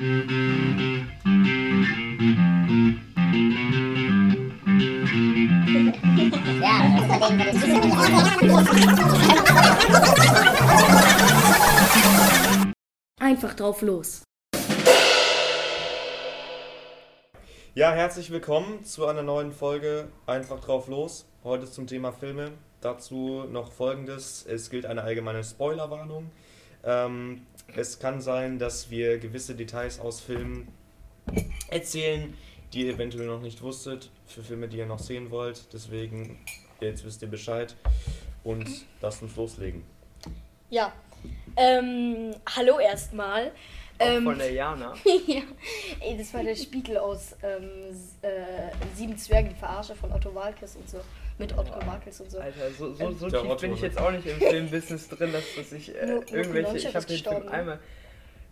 Einfach drauf los. Ja, herzlich willkommen zu einer neuen Folge Einfach drauf los. Heute zum Thema Filme. Dazu noch folgendes: Es gilt eine allgemeine Spoilerwarnung. Ähm, es kann sein, dass wir gewisse Details aus Filmen erzählen, die ihr eventuell noch nicht wusstet, für Filme, die ihr noch sehen wollt. Deswegen, jetzt wisst ihr Bescheid und lasst uns loslegen. Ja. Ähm, hallo erstmal. Ähm, von der Jana. ja. Ey, das war der Spiegel aus ähm, äh, Sieben Zwerge, die Verarsche von Otto Walkes und so. Mit Otto Walkes und so. Alter, so, so, so Der tief Otto, bin ich jetzt auch nicht im Filmbusiness drin, dass, dass ich äh, Nur- irgendwelche. Ich habe den Film einmal.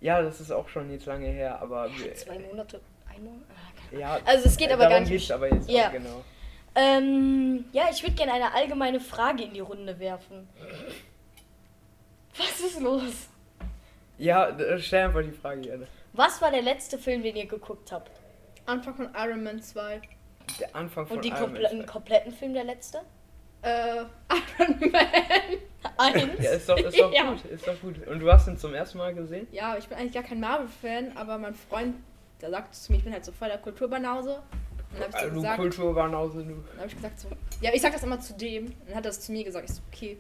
Ja, das ist auch schon jetzt lange her, aber. wir- Zwei Monate. Ein Monat? Ah, Ja, Also es geht äh, aber gar nicht- aber jetzt Ja. auch, genau. Ähm, ja, ich würde gerne eine allgemeine Frage in die Runde werfen. Was ist los? Ja, stell einfach die Frage, Jana. Was war der letzte Film, den ihr geguckt habt? Anfang von Iron Man 2. Der Anfang von Und die Iron Man komple 2. kompletten Film, der letzte? Äh, Iron Man. Eins. Ja, ist doch, ist doch Ja. gut, ist doch gut. Und du hast ihn zum ersten Mal gesehen? Ja, ich bin eigentlich gar kein Marvel-Fan, aber mein Freund, der sagt zu mir, ich bin halt so voll der Kulturbanause. Dann hab ich so Also, gesagt, Kulturbanause, du. dann hab ich gesagt so, ja, ich sag das immer zu dem. Dann hat er das zu mir gesagt, ich so, okay,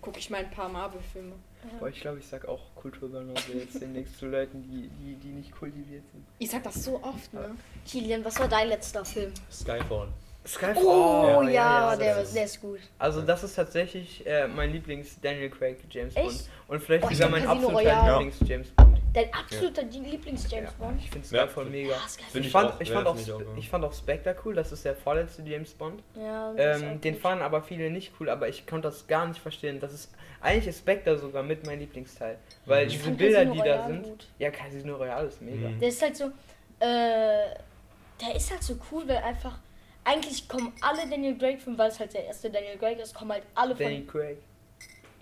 gucke ich mal ein paar Marvel-Filme. Boah, ich glaube, ich sag auch Kulturbanause jetzt demnächst zu Leuten, die, die, die nicht kultiviert sind. Ich sag das so oft, ne? Kilian, was war dein letzter Film? Skyfall. Skyfall. Oh, ja, ja, ja, der, das ist- der ist gut. Also das ist tatsächlich äh, mein Lieblings Daniel Craig James Echt? Bond und vielleicht Oh, ich sogar mein absoluter. Lieblings James Bond. Dein absoluter Lieblings-James Ja, Bond? ich finde Ja. Skyfall mega. Find Ich fand, auch, ich, fand auch, ich auch, ja. ich fand auch Spectre cool, das ist der vorletzte James Bond. Ja, Ähm, auch den gut. fanden aber viele nicht cool, aber ich konnte das gar nicht verstehen. Das ist eigentlich ist Spectre sogar mit mein Lieblingsteil, weil Ich diese Bilder, Casino die da sind, gut. ja Casino Royale ist mega. Mhm. Der ist halt so, äh, der ist halt so cool, weil einfach, eigentlich kommen alle Daniel Craig-Filme, weil es halt der erste Daniel Craig ist, kommen halt alle von, Danny Craig.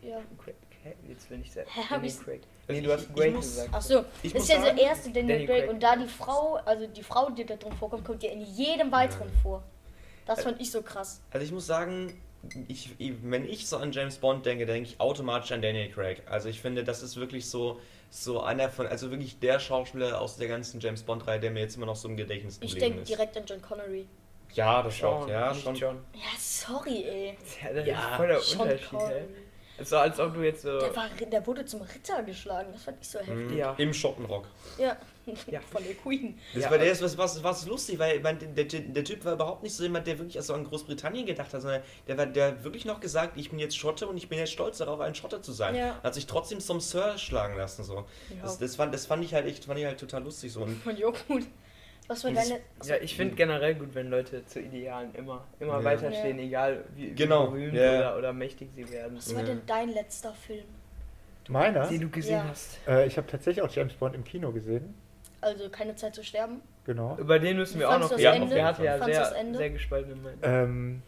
ja. Craig. Hä? Jetzt bin ich sehr. Hä, hab Danny ich's- Craig. Also Nee, ich- du hast Craig muss- gesagt. Ach so, Ich das muss ist ja der erste Daniel Danny Craig Craig. und da die Frau, also die Frau, die da drin vorkommt, kommt ja in jedem weiteren vor. Das fand ich so krass. Also ich muss sagen, ich, ich- wenn ich so an James Bond denke, denke ich automatisch an Daniel Craig. Also ich finde, das ist wirklich so, so einer von, also wirklich der Schauspieler aus der ganzen James Bond-Reihe, der mir jetzt immer noch so im Gedächtnis Ich geblieben denke ist. direkt an John Connery. Ja, das auch, Sean, ja, nicht schon. John. Ja, sorry, ey. Ja, das Ja, ist voll der Sean Unterschied, Connery. Es war, als ob du jetzt so. Der, war, der wurde zum Ritter geschlagen, das fand ich so heftig. Mhm. Ja. Im Schottenrock. Ja, Ja. von der Queen. Das Ja, war der, was, was, was lustig, weil mein, der, der, Typ war überhaupt nicht so jemand, der wirklich also an Großbritannien gedacht hat, sondern der war der hat wirklich noch gesagt, ich bin jetzt Schotte und ich bin jetzt stolz darauf, ein Schotte zu sein. Ja. Hat sich trotzdem zum Sir schlagen lassen. So. Ja. Das, das, fand, das fand ich halt echt, fand ich halt total lustig. So. Auch gut. Was war deine. Ja, ich finde generell gut, wenn Leute zu Idealen immer, immer Ja. weiterstehen, egal wie, Genau, berühmt ja. oder, oder mächtig sie werden. Was war Ja. denn dein letzter Film? Meiner? Den du gesehen Ja. hast. Äh, ich habe tatsächlich auch James Bond im Kino gesehen. Also keine Zeit zu sterben? Genau. Über den müssen wir auch noch reden. Ende? Der hatte ja sehr, Ende? sehr gespaltene Meinung. Ähm,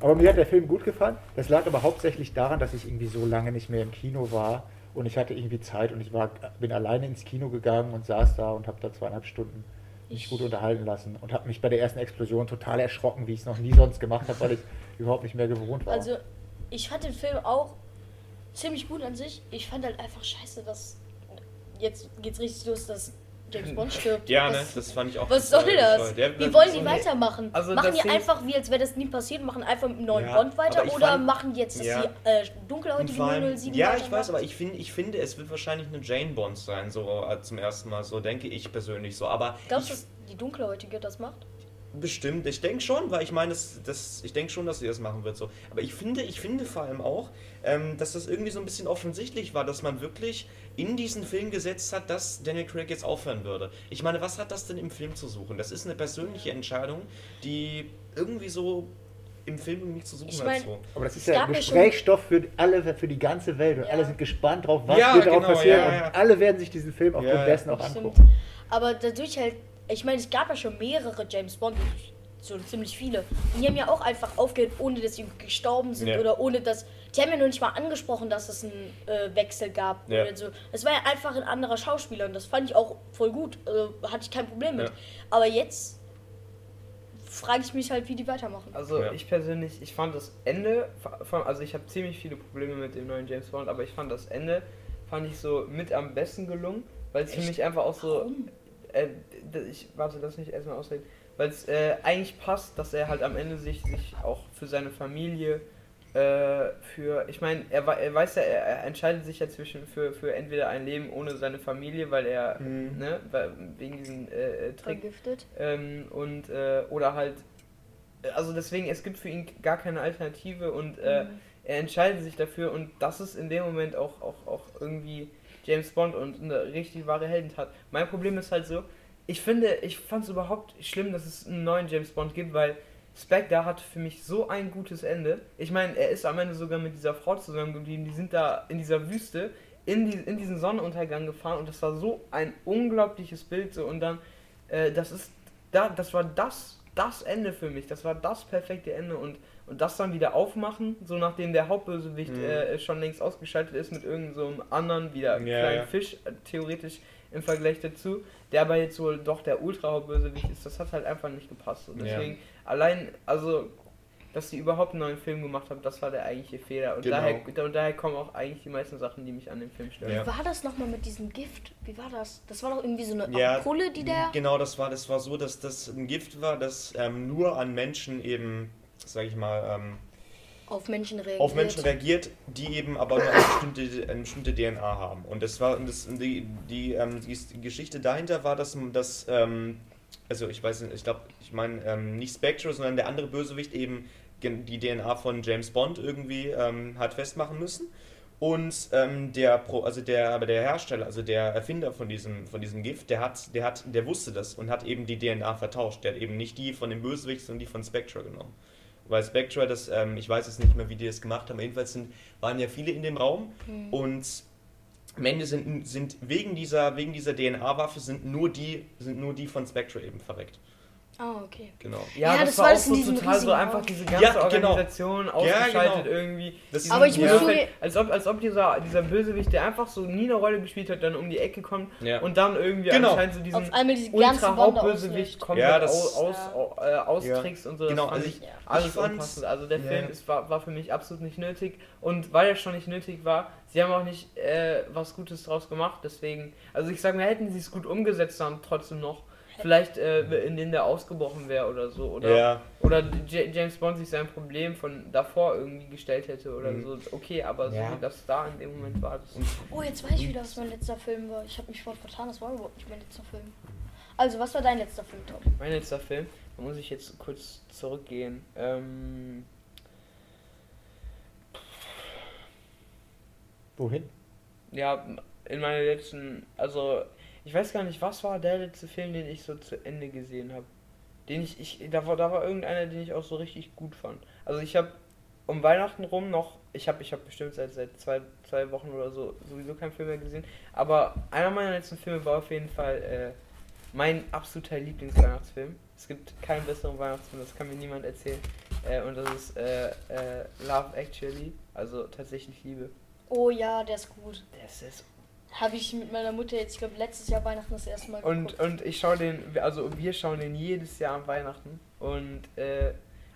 aber mir hat der Film gut gefallen. Das lag aber hauptsächlich daran, dass ich irgendwie so lange nicht mehr im Kino war und ich hatte irgendwie Zeit und ich war, bin alleine ins Kino gegangen und saß da und habe da zweieinhalb Stunden mich Ich- gut unterhalten lassen und habe mich bei der ersten Explosion total erschrocken, wie ich es noch nie sonst gemacht habe, weil ich überhaupt nicht mehr gewohnt war. Also, ich fand den Film auch ziemlich gut an sich. Ich fand halt einfach scheiße, dass. Jetzt geht's richtig los, dass James Bond stirbt. ja, ne, was, das fand ich auch. was soll das? Der- Wie wollen die weitermachen? Also machen die einfach, wie als wäre das nie passiert, machen einfach mit einem neuen Ja, Bond weiter oder fand- machen die jetzt, dass Ja. die äh, dunkelhäutige vor allem- 007 ja, ich weiß, aber ich, find, ich finde, es wird wahrscheinlich eine Jane Bond sein, so äh, zum ersten Mal, so denke ich persönlich so. Aber Glaubst du, dass die dunkelhäutige das macht? Bestimmt, ich denke schon, weil ich meine, das, das, ich denke schon, dass sie das machen wird so. Aber ich finde, ich finde vor allem auch, ähm, dass das irgendwie so ein bisschen offensichtlich war, dass man wirklich in diesen Film gesetzt hat, dass Daniel Craig jetzt aufhören würde. Ich meine, was hat das denn im Film zu suchen? Das ist eine persönliche Entscheidung, die irgendwie so im Film nicht zu suchen Ich hat. mein- So. aber das ist ja Gesprächsstoff für alle, für die ganze Welt und Ja. alle sind gespannt drauf, was Ja, wird darauf genau, passieren ja, ja. und alle werden sich diesen Film aufgrund Ja, dessen auch angucken. Aber dadurch halt, ich meine, es gab ja schon mehrere James Bond, so ziemlich viele. Und die haben ja auch einfach aufgehört, ohne dass sie gestorben sind Ja. oder ohne dass. Die haben ja noch nicht mal angesprochen, dass es einen äh, Wechsel gab Ja. oder so. Es war ja einfach ein anderer Schauspieler und das fand ich auch voll gut. Also hatte ich kein Problem mit. Ja. Aber jetzt frage ich mich halt, wie die weitermachen. Also Ja. ich persönlich, ich fand das Ende, von, also ich habe ziemlich viele Probleme mit dem neuen James Bond, aber ich fand das Ende, fand ich so mit am besten gelungen, weil es für mich einfach auch so, Warum? Äh, d- ich warte, lass mich erstmal ausreden, weil es äh, eigentlich passt, dass er halt am Ende sich, sich auch für seine Familie, äh, für, ich meine, er, er weiß ja, er, er entscheidet sich ja zwischen für, für entweder ein Leben ohne seine Familie, weil er, Mhm. ne, weil, wegen diesem äh, äh, Trick Vergiftet. ähm, und äh, oder halt also deswegen es gibt für ihn gar keine Alternative und äh, Mhm. er entscheidet sich dafür und das ist in dem Moment auch auch, auch irgendwie James Bond und eine richtig wahre Heldentat. Mein Problem ist halt so, ich finde, ich fand es überhaupt schlimm, dass es einen neuen James Bond gibt, weil Spectre hat für mich so ein gutes Ende. Ich meine, er ist am Ende sogar mit dieser Frau zusammengeblieben, die sind da in dieser Wüste in, die, in diesen Sonnenuntergang gefahren und das war so ein unglaubliches Bild so und dann äh, das ist da das war das das Ende für mich das war das perfekte Ende und und das dann wieder aufmachen so nachdem der Hauptbösewicht Mhm. äh, schon längst ausgeschaltet ist mit irgendeinem so einem anderen wieder Ja, kleinen ja. Fisch äh, theoretisch im Vergleich dazu der aber jetzt wohl doch der Ultra Hauptbösewicht ist das hat halt einfach nicht gepasst und Ja. deswegen allein also dass sie überhaupt einen neuen Film gemacht haben, das war der eigentliche Fehler. Und, Genau. daher, und daher kommen auch eigentlich die meisten Sachen, die mich an dem Film stören. Ja. Wie war das nochmal mit diesem Gift? Wie war das? Das war doch irgendwie so eine Ja, Ampulle, die der. Genau, das war, das war so, dass das ein Gift war, das ähm, nur an Menschen eben, sag ich mal, ähm, auf Menschen reagiert. auf Menschen reagiert, die eben aber nur eine bestimmte, eine bestimmte DNA haben. Und das war das, die, die, ähm, die Geschichte dahinter war, dass, dass ähm, also ich weiß nicht, ich glaube, ich meine ähm, nicht Spectre, sondern der andere Bösewicht eben die DNA von James Bond irgendwie ähm, hat festmachen müssen. Und ähm, der Pro, also der, aber der Hersteller, also der Erfinder von diesem, von diesem Gift, der hat, der hat, der wusste das und hat eben die DNA vertauscht. Der hat eben nicht die von dem Bösewicht, sondern die von Spectre genommen. Weil Spectre, das, ähm, ich weiß jetzt nicht mehr, wie die das gemacht haben, jedenfalls sind, waren ja viele in dem Raum Hm. und am Ende sind, sind wegen dieser, wegen dieser DNA-Waffe sind nur die, sind nur die von Spectre eben verreckt. Ah, okay. Genau. Ja, Ja, das, das war war auch das in so total so einfach diese ganze Ja, genau. Organisation Ja, ausgeschaltet genau. irgendwie. Das Aber ich ja. muss Ja. zugeben- Als ob, als ob dieser, dieser Bösewicht, der einfach so nie eine Rolle gespielt hat, dann um die Ecke kommt Ja. und dann irgendwie Genau. anscheinend so diesen diese ganze ultra Bande Hauptbösewicht auslöscht. komplett Ja, das- aus, aus, au- äh, austrickst und so. Das Genau, fand also ich alles ich unpassend. Also der Ja. Film ist, war, war für mich absolut nicht nötig und weil er schon nicht nötig war, sie haben auch nicht äh, was Gutes draus gemacht, deswegen, also ich sage mir, hätten sie es gut umgesetzt dann trotzdem noch, vielleicht äh, in denen der ausgebrochen wäre oder so, oder Ja, oder J James Bond sich sein Problem von davor irgendwie gestellt hätte oder Mhm. so. Okay, aber so Ja. wie das da in dem Moment war, das Oh, jetzt weiß ich wieder, was mein letzter Film war. Ich habe mich vorhin vertan, das war überhaupt nicht mein letzter Film. Also, was war dein letzter Film, Tom? mein letzter Film. Da muss ich jetzt kurz zurückgehen. Ähm, Wohin? ja, in meiner letzten, also ich weiß gar nicht, was war der letzte Film, den ich so zu Ende gesehen habe. Den ich, ich, da war, da war irgendeiner, den ich auch so richtig gut fand. Also ich habe um Weihnachten rum noch, ich habe, ich habe bestimmt seit, seit zwei, zwei Wochen oder so sowieso keinen Film mehr gesehen, aber einer meiner letzten Filme war auf jeden Fall äh, mein absoluter Lieblingsweihnachtsfilm. Es gibt keinen besseren Weihnachtsfilm, das kann mir niemand erzählen. Äh, und das ist äh, äh, Love Actually, also tatsächlich Liebe. Oh ja, der ist gut. Das ist Habe ich mit meiner Mutter jetzt, ich glaube, letztes Jahr Weihnachten das erste Mal Und, geguckt. und ich schaue den, also wir schauen den jedes Jahr an Weihnachten. Und äh,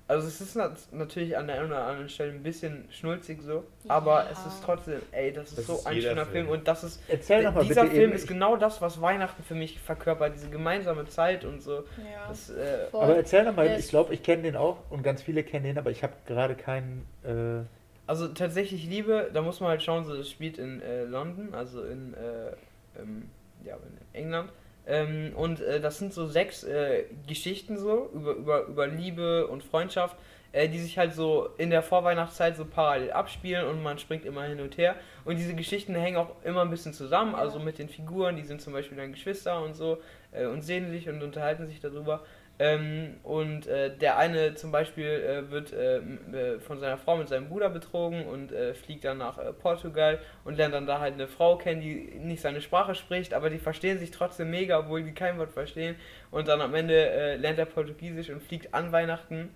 also es ist nat natürlich an der einen oder anderen Stelle ein bisschen schnulzig so, aber Ja. es ist trotzdem, ey, das ist Das so ist ein schöner Film. Film. und das ist Erzähl doch mal dieser bitte Film eben. ist genau das, was Weihnachten für mich verkörpert, diese gemeinsame Zeit und so. ja. Das, äh, aber erzähl doch mal, ich glaube, ich kenne den auch und ganz viele kennen den, aber ich habe gerade keinen. Äh, also tatsächlich Liebe, da muss man halt schauen, so das spielt in äh, London, also in, äh, ähm, ja, in England. Ähm, und äh, das sind so sechs äh, Geschichten so über, über, über Liebe und Freundschaft, äh, die sich halt so in der Vorweihnachtszeit so parallel abspielen und man springt immer hin und her. Und diese Geschichten hängen auch immer ein bisschen zusammen, also mit den Figuren, die sind zum Beispiel dann Geschwister und so äh, und sehen sich und unterhalten sich darüber. Ähm, und äh, der eine zum Beispiel äh, wird äh, äh, von seiner Frau mit seinem Bruder betrogen und äh, fliegt dann nach äh, Portugal und lernt dann da halt eine Frau kennen, die nicht seine Sprache spricht, aber die verstehen sich trotzdem mega, obwohl die kein Wort verstehen. Und dann am Ende lernt er Portugiesisch und fliegt an Weihnachten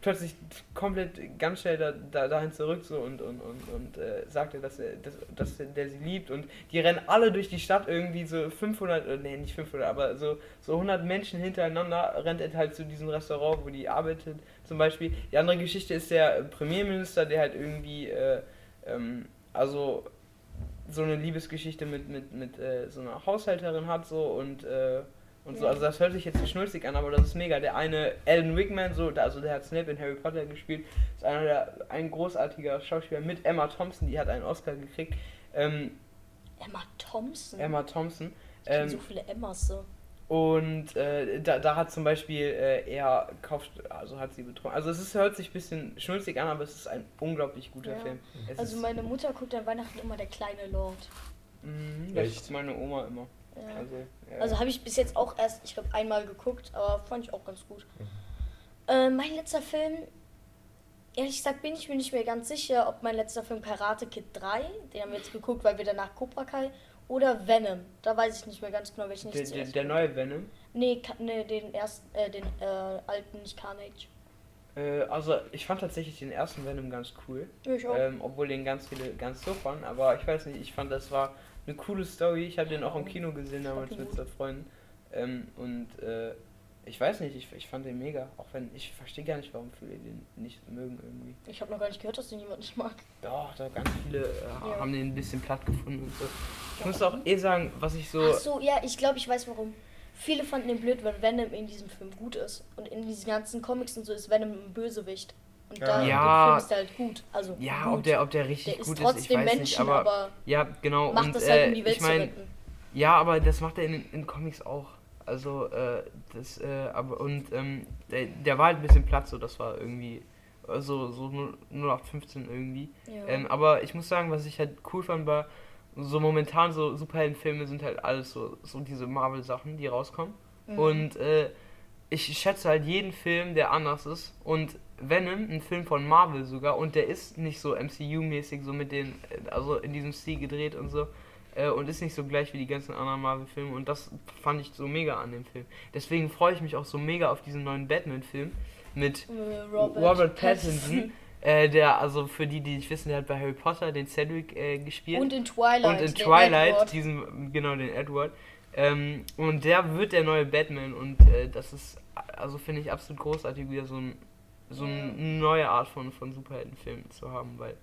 plötzlich komplett ganz schnell da, da, dahin zurück so und, und, und, und äh, sagt er, dass er, dass, dass er, der sie liebt und die rennen alle durch die Stadt irgendwie so 500, äh, nee, nicht 500, aber so, so 100 Menschen hintereinander rennt er halt zu diesem Restaurant, wo die arbeitet zum Beispiel. Die andere Geschichte ist der Premierminister, der halt irgendwie, äh, ähm, also so eine Liebesgeschichte mit, mit, mit äh, so einer Haushälterin hat so und und so, also das hört sich jetzt schnulzig an, aber das ist mega. Der eine, Alan Rickman, so, der- also der hat Snape in Harry Potter gespielt, ist einer der, ein großartiger Schauspieler mit Emma Thompson, die hat einen Oscar gekriegt. Ähm, Emma Thompson. Emma Thompson. Ich Ähm, so viele Emmas so. und äh, da, da hat zum Beispiel äh, er kauft, also hat sie betrogen. Also es ist, hört sich ein bisschen schnulzig an, aber es ist ein unglaublich guter Ja. Film. Es Also meine Mutter guckt an Weihnachten immer der kleine Lord. Mhm, das Echt? ist meine Oma immer. Ja. Also, ja. Also habe ich bis jetzt auch erst, ich glaube, einmal geguckt, aber fand ich auch ganz gut. Mhm. Äh, mein letzter Film, ehrlich gesagt, bin ich mir nicht mehr ganz sicher, ob mein letzter Film Karate Kid 3, den haben wir jetzt geguckt, weil wir danach Cobra Kai, oder Venom. Da weiß ich nicht mehr ganz genau, welchen ich der, der, zuerst der gucke. neue Venom. Nee, nee, den ersten, äh, den äh, alten, nicht Carnage. Äh, also ich fand tatsächlich den ersten Venom ganz cool. Ich auch. Ähm, obwohl den ganz viele ganz so fanden, aber ich weiß nicht, ich fand das war eine coole Story. Ich habe den auch im Kino gesehen damals mit zwei Freunden. Ähm, und äh, ich weiß nicht, ich, ich fand den mega. Auch wenn ich verstehe gar nicht, warum viele den nicht mögen irgendwie. Ich habe noch gar nicht gehört, dass den jemand nicht mag. Doch, da ganz viele äh, Ja. haben den ein bisschen platt gefunden und so. Ich muss auch eh sagen, was ich so. Ach so, ja, ich glaube, ich weiß warum. Viele fanden den blöd, weil Venom in diesem Film gut ist. Und in diesen ganzen Comics und so ist Venom ein Bösewicht. Und da Ja. ist er halt gut. Also Ja, gut. ob der, ob der richtig der ist gut ist, ich trotzdem weiß Menschen, nicht, aber, aber, ja, genau. macht und das halt, äh, um die Welt ich meine, zu retten. Ja, aber das macht er in, in Comics auch. Also, äh, das, äh, aber, und, ähm, der, der war halt ein bisschen platt, so, das war irgendwie, also, so 0815 irgendwie. Ja. Ähm, aber ich muss sagen, was ich halt cool fand, war, so momentan so Superheldenfilme sind halt alles so, so diese Marvel-Sachen, die rauskommen. Mhm. Und, äh, ich schätze halt jeden Film, der anders ist. Und Venom, ein Film von Marvel sogar, und der ist nicht so MCU-mäßig, so mit den, äh, also in diesem Stil gedreht und so. Äh, und ist nicht so gleich wie die ganzen anderen Marvel-Filme. Und das fand ich so mega an dem Film. Deswegen freue ich mich auch so mega auf diesen neuen Batman-Film mit Äh, Robert, Pattinson. Äh, der, also für die, die nicht wissen, der hat bei Harry Potter den Cedric äh, gespielt. Und in Twilight. Und in Twilight, Edward. diesen, genau, den Edward. Ähm, und der wird der neue Batman und äh, das ist, also finde ich absolut großartig, wieder so, ein, so eine neue Art von, von Superheldenfilmen zu haben, weil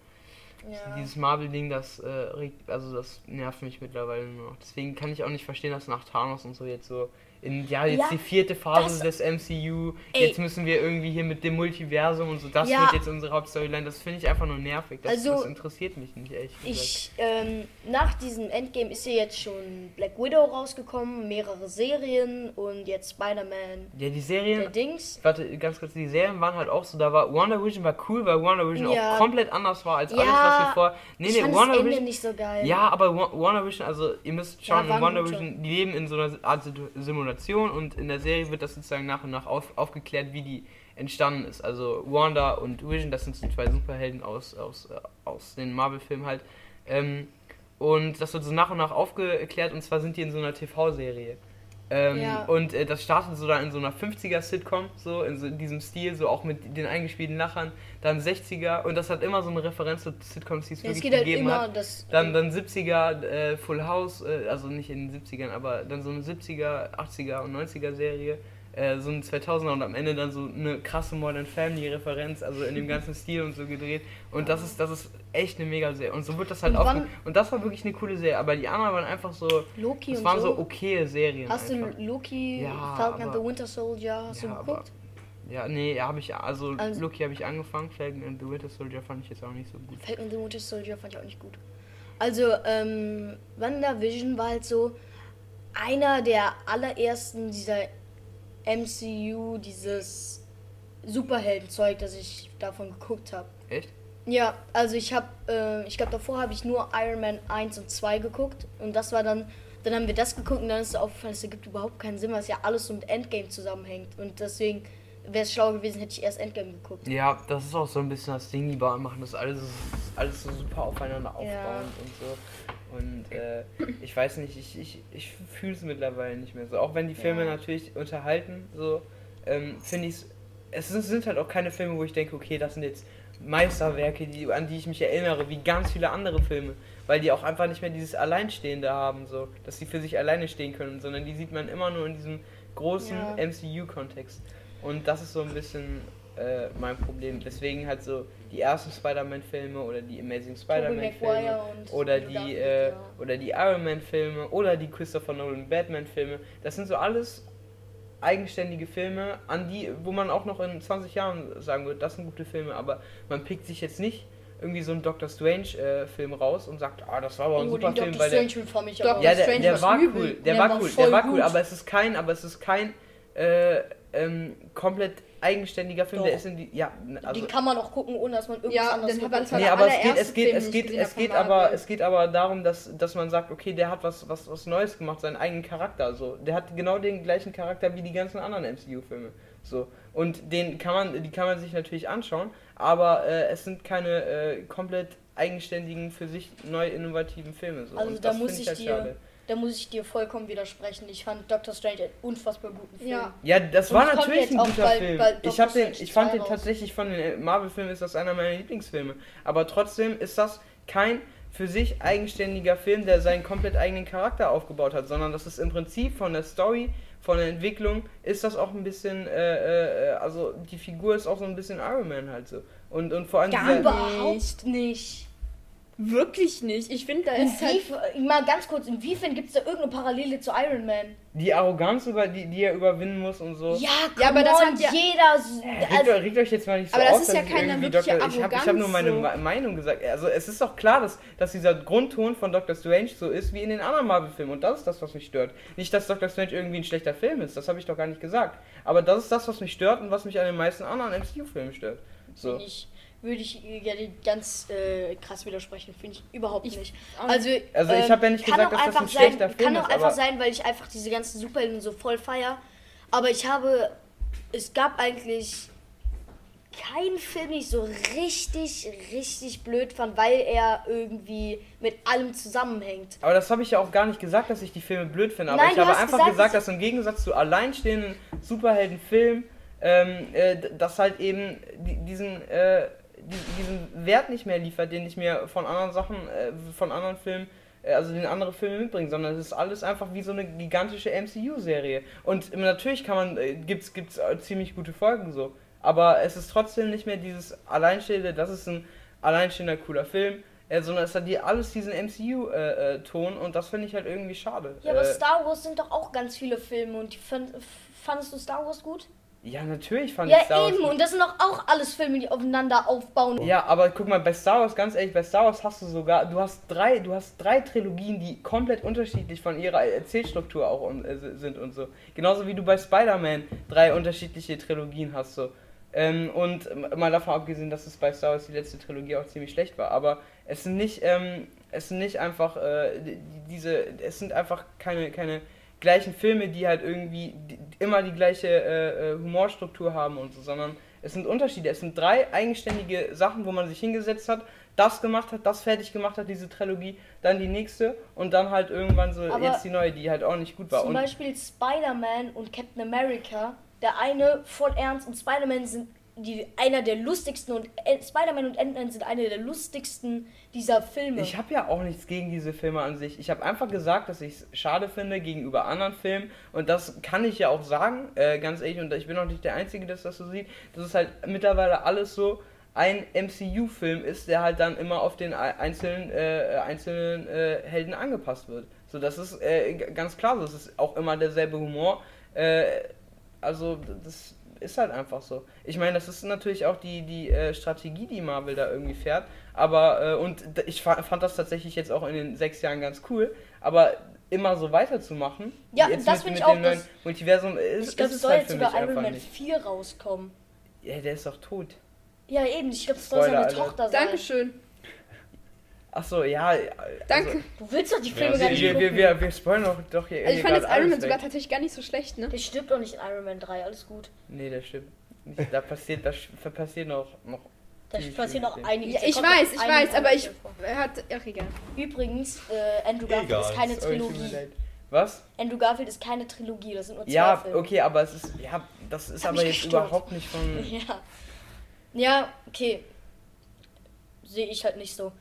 Ja. dieses Marvel-Ding, das, äh, regt, also das nervt mich mittlerweile nur noch. Deswegen kann ich auch nicht verstehen, dass nach Thanos und so jetzt so in, ja, jetzt Ja, die vierte Phase das- des MCU, Ey. jetzt müssen wir irgendwie hier mit dem Multiversum und so, das Ja. wird jetzt unsere Hauptstoryline, das finde ich einfach nur nervig. Das, Also, das interessiert mich nicht, gesagt. Ich, ähm, nach diesem Endgame ist ja jetzt schon Black Widow rausgekommen, mehrere Serien und jetzt Spider-Man, Ja, die der Serien, Dings. warte, ganz kurz, die Serien waren halt auch so, da war Wonder Vision war cool, weil Wonder Vision Ja. auch komplett anders war als alles, was wir vor. Nee, ich nee, fand Wonder Vision. nicht so geil. Ja, aber Wonder Vision, also ihr müsst schauen, Ja, Wonder Vision, die leben in so einer Art Situ- Simulation und in der Serie wird das sozusagen nach und nach auf, aufgeklärt, wie die entstanden ist. Also Wanda und Vision, das sind so zwei Superhelden aus, aus, äh, aus den Marvel-Filmen halt. Ähm, und das wird so nach und nach aufgeklärt und zwar sind die in so einer TV-Serie. Ähm, Ja. Und äh, das startet so dann in so einer 50er-Sitcom, so in, so in diesem Stil, so auch mit den eingespielten Lachern, dann 60er und das hat immer so eine Referenz zu Sitcoms, die es Ja, es wirklich geht halt gegeben immer, hat. das. Dann, dann 70er äh, Full House, äh, also nicht in den 70ern, aber dann so eine 70er, 80er und 90er Serie, äh, so ein 2000er und am Ende dann so eine krasse Modern Family Referenz, also in dem ganzen Stil und so gedreht. Und das ist, das ist echt eine mega Serie. Und so wird das halt auch. Und das war wirklich eine coole Serie, aber die anderen waren einfach so, Loki das waren so. so okay Serien. Hast einfach. du Loki, Ja, Falcon and aber- the Winter Soldier, hast Ja, du aber- geguckt? Ja, nee, habe ich, also, Also- Loki habe ich angefangen, Falcon and the Winter Soldier fand ich jetzt auch nicht so gut. Falcon and the Winter Soldier fand ich auch nicht gut. Also, ähm, WandaVision war halt so einer der allerersten dieser MCU, dieses Superheldenzeug, das ich davon geguckt habe. Echt? Ja, also ich habe, äh, ich glaube davor habe ich nur Iron Man 1 und 2 geguckt und das war dann Dann haben wir das geguckt und dann ist es aufgefallen, es ergibt überhaupt keinen Sinn, weil es ja alles so mit Endgame zusammenhängt. Und deswegen wäre es schlau gewesen, hätte ich erst Endgame geguckt. Ja, das ist auch so ein bisschen das Ding, die machen das alles, alles so super aufeinander aufbauend Ja. und so. Und äh, ich weiß nicht, ich, ich, ich fühle es mittlerweile nicht mehr so. Auch wenn die Filme Ja. natürlich unterhalten, so ähm, finde ich es sind, sind halt auch keine Filme, wo ich denke, okay, das sind jetzt Meisterwerke, die, an die ich mich erinnere, wie ganz viele andere Filme. Weil die auch einfach nicht mehr dieses Alleinstehende haben, so, dass sie für sich alleine stehen können, sondern die sieht man immer nur in diesem großen Ja. MCU-Kontext. Und das ist so ein bisschen äh, mein Problem. Deswegen halt so die ersten Spider-Man-Filme oder die Amazing Spider-Man-Filme oder die äh, oder die Iron Man-Filme oder die Christopher Nolan Batman-Filme. Das sind so alles eigenständige Filme, an die, wo man auch noch in 20 Jahren sagen wird, das sind gute Filme, aber man pickt sich jetzt nicht irgendwie so einen Doctor Strange-Film raus und sagt, ah, das war aber ein Oh, super Film, Doctor weil der, Strange fand ich Doctor ja, der, Strange der war übel. cool, der, Der war war cool, der war gut. cool, aber es ist kein, aber es ist kein äh, ähm, komplett eigenständiger Film, der Doch. ist in die, ja, also, den kann man auch gucken, ohne dass man irgendwas Ja, anderes hat guckt. man zwar Nee, der aber es geht, es geht, es ich geht, es geht aber, es geht aber darum, dass, dass man sagt, okay, der hat was, was, was Neues gemacht, seinen eigenen Charakter, so. Der hat genau den gleichen Charakter wie die ganzen anderen MCU-Filme, so. Und den kann man, die kann man sich natürlich anschauen, aber äh, es sind keine äh, komplett eigenständigen, für sich neu innovativen Filme, so. Also Und da das muss find ich halt dir, schade. Da muss ich dir vollkommen widersprechen. Ich fand Doctor Strange einen unfassbar guten Film. Ja. Ja, das Und war natürlich ein guter bald- Film. bald ich hab den, ich fand 2 den raus. tatsächlich von den äh, Marvel-Filmen ist das einer meiner Lieblingsfilme. Aber trotzdem ist das kein für sich eigenständiger Film, der seinen komplett eigenen Charakter aufgebaut hat, sondern das ist im Prinzip von der Story, von der Entwicklung, ist das auch ein bisschen, äh, äh, also die Figur ist auch so ein bisschen Iron Man halt so. Und, und vor allem Gar Überhaupt nicht. Wirklich nicht. Ich finde, da ist halt. Mal ganz kurz, inwiefern gibt es da irgendeine Parallele zu Iron Man? die Arroganz, über die, die er überwinden muss und so. Ja, Ja, aber das on, hat ja- jeder. s- Regt, Also, euch- regt euch jetzt mal nicht so Aber das auf, ist ja dass ich keine wirkliche Dr. Ich habe hab nur meine Arroganz, so. Me- Meinung gesagt. Also es ist doch klar, dass, dass dieser Grundton von Dr. Strange so ist wie in den anderen Marvel-Filmen. Und das ist das, was mich stört. Nicht, dass Dr. Strange irgendwie ein schlechter Film ist. Das habe ich doch gar nicht gesagt. Aber das ist das, was mich stört und was mich an den meisten anderen MCU-Filmen stört. So. Ich, würde ich ja ganz äh, krass widersprechen. Finde ich überhaupt Ich nicht. Also, Also ich ähm, habe ja nicht kann gesagt, dass das ein schlechter sein, Film Kann ist, auch einfach aber sein, weil ich einfach diese ganzen Superhelden so voll feier. Aber ich habe, es gab eigentlich keinen Film, den ich so richtig, richtig blöd fand, weil er irgendwie mit allem zusammenhängt. Aber das habe ich ja auch gar nicht gesagt, dass ich die Filme blöd finde. Aber Nein, ich habe einfach gesagt, gesagt, dass- dass im Gegensatz zu alleinstehenden Superheldenfilmen, ähm, äh, d- das halt eben die, diesen, äh, diesen Wert nicht mehr liefert, den ich mir von anderen Sachen, äh, von anderen Filmen, äh, also den andere Filme mitbringen, sondern es ist alles einfach wie so eine gigantische MCU-Serie. Und natürlich kann man, äh, gibt's, gibt's äh, ziemlich gute Folgen so. Aber es ist trotzdem nicht mehr dieses Alleinstehende, das ist ein alleinstehender cooler Film, äh, sondern es hat die alles diesen MCU-Ton äh, und das finde ich halt irgendwie schade. Ja, aber äh, Star Wars sind doch auch ganz viele Filme und die fand, fandest du Star Wars gut? Ja, natürlich fand Ja, ich Star Wars eben, gut. und das sind doch auch alles Filme, die aufeinander aufbauen. Ja, aber guck mal, bei Star Wars, ganz ehrlich, bei Star Wars hast du sogar, du hast drei, du hast drei Trilogien, die komplett unterschiedlich von ihrer Erzählstruktur auch und, äh, sind und so. Genauso wie du bei Spider-Man drei unterschiedliche Trilogien hast so. Ähm, und mal davon abgesehen, dass es bei Star Wars die letzte Trilogie auch ziemlich schlecht war, aber es sind nicht, ähm, es sind nicht einfach äh, die- diese, es sind einfach keine, keine gleichen Filme, die halt irgendwie die, immer die gleiche äh, äh, Humorstruktur haben und so, sondern es sind Unterschiede. Es sind drei eigenständige Sachen, wo man sich hingesetzt hat, das gemacht hat, das fertig gemacht hat, diese Trilogie, dann die nächste und dann halt irgendwann so Aber jetzt die neue, die halt auch nicht gut war. Zum Beispiel Spider-Man und Captain America. Der eine voll ernst und Spider-Man sind die, einer der lustigsten und Spider-Man und Ant-Man sind eine der lustigsten dieser Filme. Ich habe ja auch nichts gegen diese Filme an sich. Ich habe einfach gesagt, dass ich es schade finde gegenüber anderen Filmen. Und das kann ich ja auch sagen, äh, ganz ehrlich. Und ich bin auch nicht der Einzige, der das so sieht. Dass es halt mittlerweile alles so ein MCU-Film ist, der halt dann immer auf den ei- einzelnen, äh, einzelnen äh, Helden angepasst wird. So, das ist äh, ganz klar. Das ist auch immer derselbe Humor. Äh, also, das ist halt einfach so. Ich meine, das ist natürlich auch die, die äh, Strategie, die Marvel da irgendwie fährt. Aber, äh, und ich fa fand das tatsächlich jetzt auch in den sechs Jahren ganz cool. Aber immer so weiterzumachen, Ja, jetzt das mit, find mit ich auch, das- Multiversum, ist, ich glaube, es soll halt jetzt sogar Iron Man nicht. 4 rauskommen. Ja, der ist doch tot. Ja, eben, ich glaube, es soll seine Alert. Tochter sein. Dankeschön. Achso, ja. Also, Danke. Du willst doch die Ja, Filme sie- gar nicht wir, gucken. wir, wir, wir spoilern doch, doch hier. Also ich fand jetzt Iron Man sogar tatsächlich gar nicht so schlecht, ne? Der stirbt doch nicht in Iron Man 3, alles gut. Nee, das stimmt. Nicht. Da passiert, da passiert noch, noch Da passiert noch einiges. Ja, ich weiß, ich weiß, aber ich er hat ach egal. Übrigens, äh, Andrew Garfield Egal. ist keine Trilogie. Was? Andrew Garfield ist keine Trilogie, das sind nur zwei Ja, Filme. okay, aber es ist. Ja, das ist Hab aber jetzt gestört. überhaupt nicht von. Ja. Ja, okay. Sehe ich halt nicht so.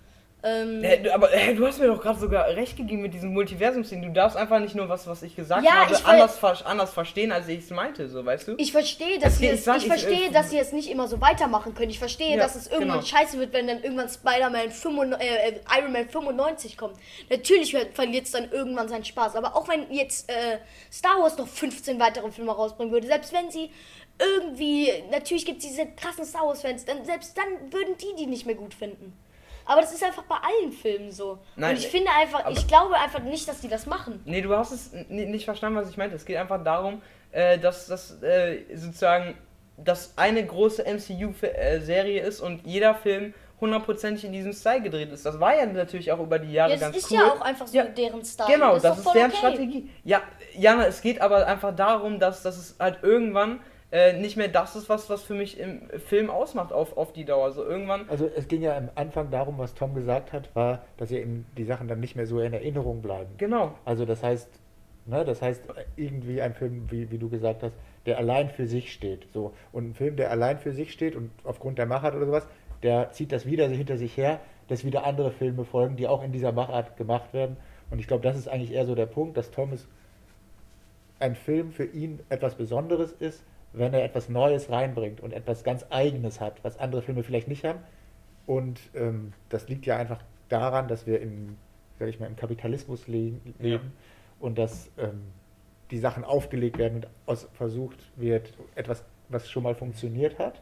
Ähm, du- aber hä, du hast mir doch gerade sogar recht gegeben mit diesem Multiversumsding. Du darfst einfach nicht nur was, was ich gesagt Ja, habe, ich anders, ver anders verstehen, als ich es meinte, so, weißt du? ich verstehe, dass sie es, ich verstehe, äh, dass sie es nicht immer so weitermachen können. Ich verstehe, Ja, dass es irgendwann genau. scheiße wird, wenn dann irgendwann Spider-Man 95 äh, äh, Iron Man 95 kommt. Natürlich verliert es dann irgendwann seinen Spaß. Aber auch wenn jetzt äh, Star Wars noch 15 weitere Filme rausbringen würde, selbst wenn sie irgendwie, natürlich gibt es diese krassen Star Wars-Fans, dann selbst dann würden die die nicht mehr gut finden. Aber das ist einfach bei allen Filmen so. Nein, Und ich finde einfach, ich glaube einfach nicht, dass die das machen. Nee, du hast es nicht verstanden, was ich meinte. Es geht einfach darum, äh, dass das äh, sozusagen das eine große MCU-Serie ist und jeder Film hundertprozentig in diesem Style gedreht ist. Das war ja natürlich auch über die Jahre Ja, das ganz ist cool. ja auch einfach so Ja, deren Style. Genau, das, doch ist deren okay. Strategie. Ja, Jana, es geht aber einfach darum, dass, dass es halt irgendwann äh, nicht mehr das ist, was, was für mich im Film ausmacht auf, auf die Dauer. Also irgendwann, Also es ging ja am Anfang darum, was Tom gesagt hat, war, dass ja eben die Sachen dann nicht mehr so in Erinnerung bleiben. genau. Also das heißt, ne, das heißt irgendwie ein Film, wie, wie du gesagt hast, der allein für sich steht. So. Und ein Film, der allein für sich steht und aufgrund der Machart oder sowas, der zieht das wieder hinter sich her, dass wieder andere Filme folgen, die auch in dieser Machart gemacht werden. Und ich glaube, das ist eigentlich eher so der Punkt, dass Thomas ein Film für ihn etwas Besonderes ist, wenn er etwas Neues reinbringt und etwas ganz Eigenes hat, was andere Filme vielleicht nicht haben. Und ähm, das liegt ja einfach daran, dass wir im, sag ich mal, im Kapitalismus le leben Ja. und dass ähm, die Sachen aufgelegt werden und aus, versucht wird, etwas, was schon mal funktioniert hat,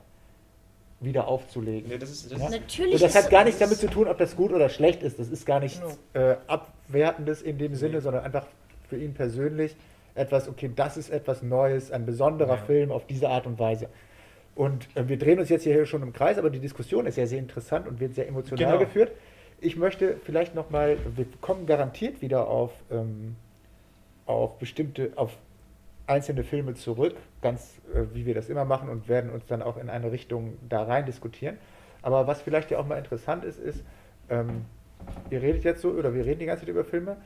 wieder aufzulegen. Nee, das ist, das Ja? Natürlich Und das ist hat gar nichts damit zu tun, ob das gut oder schlecht ist. Das ist gar nichts Genau. äh, Abwertendes in dem Sinne, Nee. sondern einfach für ihn persönlich etwas, okay, das ist etwas Neues, ein besonderer Ja. Film auf diese Art und Weise. Und äh, wir drehen uns jetzt hier schon im Kreis, aber die Diskussion ist ja sehr interessant und wird sehr emotional Genau. geführt. Ich möchte vielleicht nochmal, wir kommen garantiert wieder auf, ähm, auf bestimmte, auf einzelne Filme zurück, ganz äh, wie wir das immer machen und werden uns dann auch in eine Richtung da rein diskutieren. Aber was vielleicht ja auch mal interessant ist, ist, ähm, ihr redet jetzt so, oder wir reden die ganze Zeit über Filme,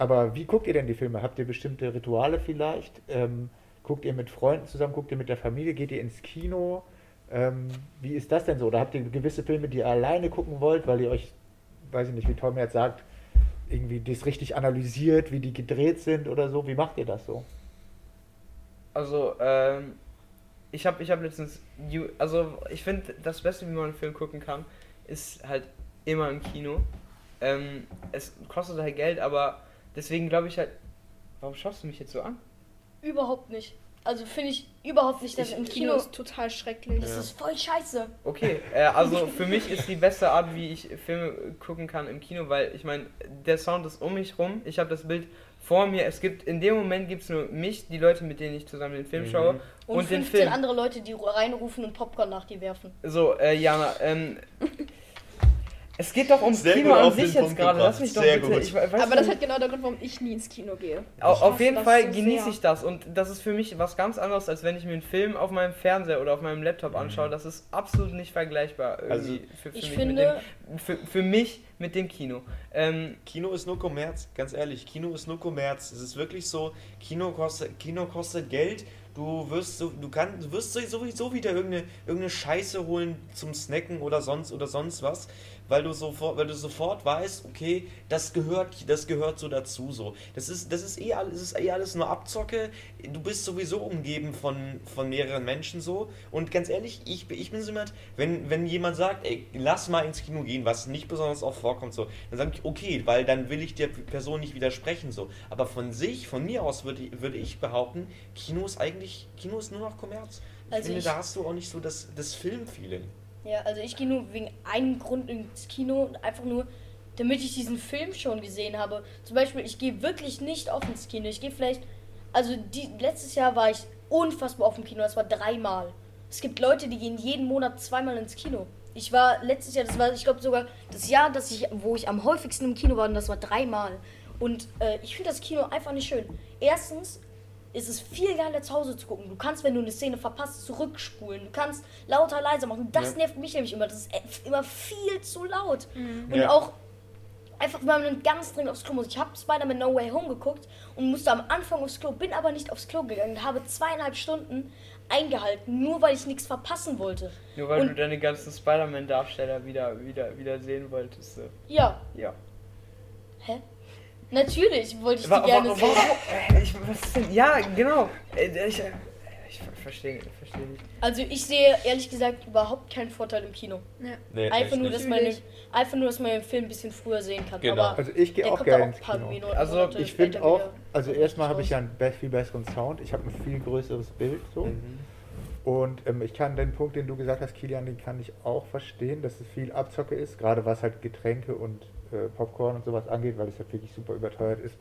aber wie guckt ihr denn die Filme? Habt ihr bestimmte Rituale vielleicht? Ähm, guckt ihr mit Freunden zusammen? Guckt ihr mit der Familie? Geht ihr ins Kino? Ähm, wie ist das denn so? Oder habt ihr gewisse Filme, die ihr alleine gucken wollt, weil ihr euch, weiß ich nicht, wie Tom jetzt sagt, irgendwie das richtig analysiert, wie die gedreht sind oder so? Wie macht ihr das so? Also, ähm, ich habe ich hab letztens, also ich finde, das Beste, wie man einen Film gucken kann, ist halt immer im Kino. Ähm, es kostet halt Geld, aber deswegen glaube ich halt, warum schaust du mich jetzt so an? Überhaupt nicht. Also finde ich überhaupt nicht, dass Ich- im Kino Kino. ist total schrecklich. Das ist voll scheiße. Okay, äh, also für mich ist die beste Art, wie ich Filme gucken kann im Kino, weil ich meine, der Sound ist um mich rum, ich habe das Bild vor mir, es gibt, in dem Moment gibt es nur mich, die Leute, mit denen ich zusammen den Film Mhm. schaue Und, und, den 15 Film. andere Leute, die reinrufen und Popcorn nach dir werfen. So, äh, Jana, ähm, es geht doch ums Sehr Kino an auf sich jetzt gerade, lass mich doch Sehr bitte, gut. ich Aber das ist halt genau der Grund, warum ich nie ins Kino gehe. Auf hasse jeden Fall so genieße ich das und das ist für mich was ganz anderes, als wenn ich mir einen Film auf meinem Fernseher oder auf meinem Laptop anschaue. Das ist absolut nicht vergleichbar Also, für, für, Ich mich finde, mit dem, für, für mich mit dem Kino. Ähm, Kino ist nur Kommerz, ganz ehrlich. Kino ist nur Kommerz. Es ist wirklich so, Kino kostet, Kino kostet Geld. Du wirst, so, du, kann, du wirst sowieso wieder irgendeine, irgendeine Scheiße holen zum Snacken oder sonst oder sonst was, weil du sofort, weil du sofort weißt, okay, das gehört, das gehört so dazu. So. Das ist, das ist eh alles, ist eh alles nur Abzocke. Du bist sowieso umgeben von, von mehreren Menschen so. Und ganz ehrlich, ich, bin- ich bin so jemand, wenn, wenn jemand sagt, ey, lass mal ins Kino gehen, was nicht besonders oft vorkommt, so, dann sage ich, okay, weil dann will ich der Person nicht widersprechen, so. Aber von sich, von mir aus würde ich, würde ich behaupten, Kino ist eigentlich, Kino ist nur noch Kommerz. Ich Also finde, ich- da hast du auch nicht so das, das Filmfeeling. Ja, also ich gehe nur wegen einem Grund ins Kino einfach nur, damit ich diesen Film schon gesehen habe. Zum Beispiel, ich gehe wirklich nicht oft ins Kino. Ich gehe vielleicht, also die, letztes Jahr war ich unfassbar oft im Kino, das war dreimal. Es gibt Leute, die gehen jeden Monat zweimal ins Kino. Ich war letztes Jahr, das war, ich glaube sogar das Jahr, dass ich, wo ich am häufigsten im Kino war, und das war dreimal. Und äh, ich finde das Kino einfach nicht schön. Erstens ist es viel geiler zu Hause zu gucken. Du kannst, wenn du eine Szene verpasst, zurückspulen. Du kannst lauter, leiser machen. Das Ja. nervt mich nämlich immer. Das ist äh, immer viel zu laut. Und Ja. auch einfach, wenn man ganz dringend aufs Klo muss. Ich habe Spider-Man No Way Home geguckt und musste am Anfang aufs Klo, bin aber nicht aufs Klo gegangen. und Habe zweieinhalb Stunden eingehalten, nur weil ich nichts verpassen wollte. Nur weil Und- du deine ganzen Spider-Man-Darsteller wieder, wieder, wieder sehen wolltest. So. Ja, Ja. hä? Natürlich wollte ich die gerne sehen. wa- äh, ich, was ist denn? Ja, genau. Äh, Ich, äh, ich ver- verstehe verstehe nicht. Also ich sehe ehrlich gesagt überhaupt keinen Vorteil im Kino. Ja. Nee, Einfach nur, nicht. dass man, einfach nur, dass man den Film ein bisschen früher sehen kann. Genau. Aber Also ich gehe auch gerne ins ein paar Kino. Minuten, Also, Monate Ich finde später auch, wieder. also erstmal habe ich ja einen viel besseren Sound. Ich habe ein viel größeres Bild so. Mhm. Und ähm, ich kann den Punkt, den du gesagt hast, Kilian, den kann ich auch verstehen, dass es viel Abzocke ist, gerade was halt Getränke und äh, Popcorn und sowas angeht, weil es halt wirklich super überteuert ist.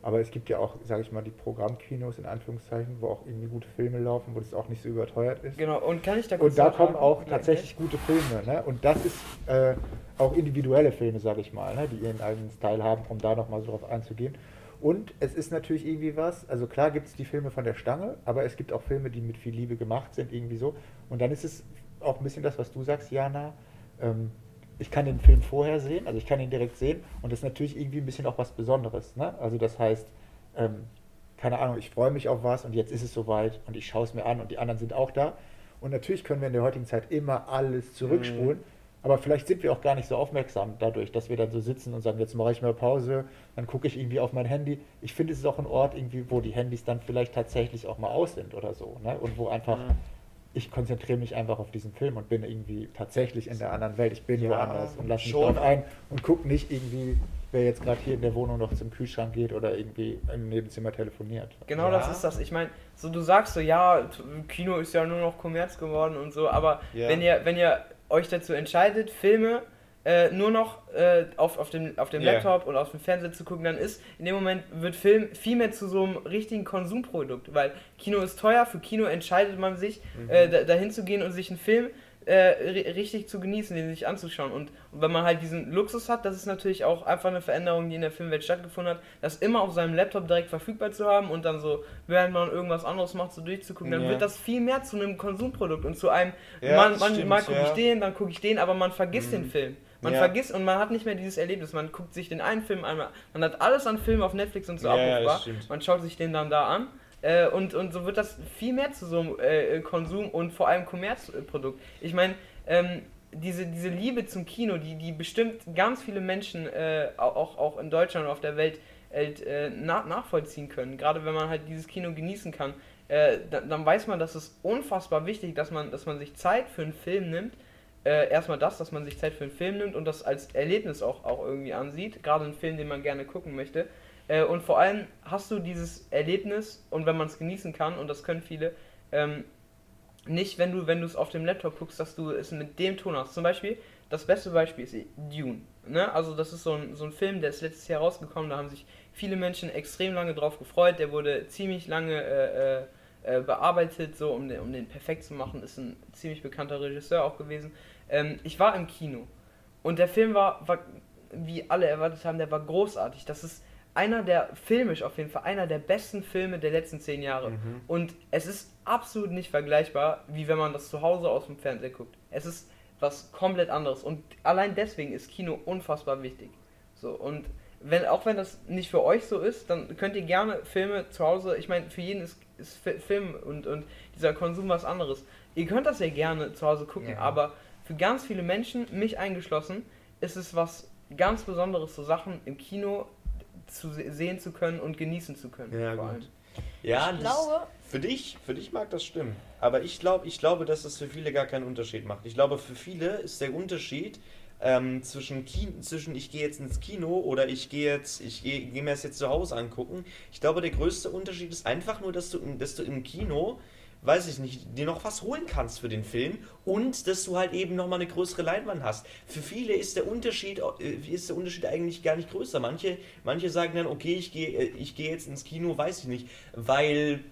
Aber es gibt ja auch, sage ich mal, die Programmkinos in Anführungszeichen, wo auch irgendwie gute Filme laufen, wo das auch nicht so überteuert ist. Genau, und kann ich da kurz Und da kommen auch tatsächlich gute Filme. Ne? Und das ist äh, auch individuelle Filme, sage ich mal, ne? die ihren eigenen Style haben, um da nochmal so drauf einzugehen. Und es ist natürlich irgendwie was, also klar gibt es die Filme von der Stange, aber es gibt auch Filme, die mit viel Liebe gemacht sind, irgendwie so. Und dann ist es auch ein bisschen das, was du sagst, Jana. Ähm, ich kann den Film vorher sehen, also ich kann ihn direkt sehen und das ist natürlich irgendwie ein bisschen auch was Besonderes. Ne? Also das heißt, ähm, keine Ahnung, ich freue mich auf was und jetzt ist es soweit und ich schaue es mir an und die anderen sind auch da. Und natürlich können wir in der heutigen Zeit immer alles zurückspulen, aber vielleicht sind wir auch gar nicht so aufmerksam dadurch, dass wir dann so sitzen und sagen, jetzt mache ich mal Pause, dann gucke ich irgendwie auf mein Handy. Ich finde, es ist auch ein Ort irgendwie, wo die Handys dann vielleicht tatsächlich auch mal aus sind oder so. Ne? Und wo einfach, ich konzentriere mich einfach auf diesen Film und bin irgendwie tatsächlich in der anderen Welt. Ich bin Ja, woanders und lasse mich schon. drauf ein und gucke nicht irgendwie, wer jetzt gerade hier in der Wohnung noch zum Kühlschrank geht oder irgendwie im Nebenzimmer telefoniert. Genau Ja. das ist das. Ich meine, so du sagst so, ja, Kino ist ja nur noch Kommerz geworden und so, aber Ja. wenn ihr wenn ihr euch dazu entscheidet, Filme äh, nur noch äh, auf, auf dem, auf dem Ja. Laptop oder auf dem Fernseher zu gucken, dann ist in dem Moment wird Film viel mehr zu so einem richtigen Konsumprodukt, weil Kino ist teuer, für Kino entscheidet man sich, Mhm. äh, da, dahin zu gehen und sich einen Film äh, ri- richtig zu genießen, den sich anzuschauen. Und, und wenn man halt diesen Luxus hat, das ist natürlich auch einfach eine Veränderung, die in der Filmwelt stattgefunden hat, das immer auf seinem Laptop direkt verfügbar zu haben und dann so, während man irgendwas anderes macht, so durchzugucken, dann Ja. wird das viel mehr zu einem Konsumprodukt und zu einem, Ja, man, man, stimmt, mal gucke ja. ich den, dann gucke ich den, aber man vergisst den Film. Man Ja. vergisst und man hat nicht mehr dieses Erlebnis. Man guckt sich den einen Film einmal, man hat alles an Filmen auf Netflix und so Ja, abrufbar. man schaut sich den dann da an. Äh, und, und so wird das viel mehr zu so einem äh, Konsum und vor allem Kommerzprodukt. Ich meine, ähm, diese, diese Liebe zum Kino, die, die bestimmt ganz viele Menschen äh, auch, auch in Deutschland und auf der Welt äh, nach, nachvollziehen können. Gerade wenn man halt dieses Kino genießen kann, äh, dann, dann weiß man, dass es unfassbar wichtig, dass man, dass man sich Zeit für einen Film nimmt. Äh, erstmal das, dass man sich Zeit für einen Film nimmt und das als Erlebnis auch, auch irgendwie ansieht. Gerade einen Film, den man gerne gucken möchte. Äh, und vor allem hast du dieses Erlebnis und wenn man es genießen kann, und das können viele, ähm, nicht, wenn du wenn es auf dem Laptop guckst, dass du es mit dem Ton hast. Zum Beispiel, das beste Beispiel ist Dune. Ne? Also das ist so ein, so ein Film, der ist letztes Jahr rausgekommen, da haben sich viele Menschen extrem lange drauf gefreut. Der wurde ziemlich lange äh, äh, äh, bearbeitet, so um den, um den perfekt zu machen. Ist ein ziemlich bekannter Regisseur auch gewesen. Ähm, ich war im Kino und der Film war, war, wie alle erwartet haben, der war großartig. Das ist einer der, filmisch auf jeden Fall, einer der besten Filme der letzten zehn Jahre. Mhm. Und es ist absolut nicht vergleichbar, wie wenn man das zu Hause aus dem Fernseher guckt. Es ist was komplett anderes. Und allein deswegen ist Kino unfassbar wichtig. So, und wenn, auch wenn das nicht für euch so ist, dann könnt ihr gerne Filme zu Hause, ich meine, für jeden ist, ist Fi- Film und, und dieser Konsum was anderes. Ihr könnt das ja gerne zu Hause gucken, Ja. aber für ganz viele Menschen, mich eingeschlossen, ist es was ganz Besonderes, so Sachen im Kino zu se sehen zu können und genießen zu können. Ja, gut. Ja, Ich glaube- für dich, für dich mag das stimmen. Aber ich glaube, ich glaube, dass das für viele gar keinen Unterschied macht. Ich glaube, für viele ist der Unterschied ähm, zwischen, zwischen ich gehe jetzt ins Kino oder ich gehe jetzt, ich gehe geh mir das jetzt zu Hause angucken. Ich glaube, der größte Unterschied ist einfach nur, dass du, dass du im Kino weiß ich nicht, dir noch was holen kannst für den Film und dass du halt eben nochmal eine größere Leinwand hast. Für viele ist der Unterschied, äh, ist der Unterschied eigentlich gar nicht größer. Manche, manche sagen dann, okay, ich gehe äh, ich gehe jetzt ins Kino, weiß ich nicht, weil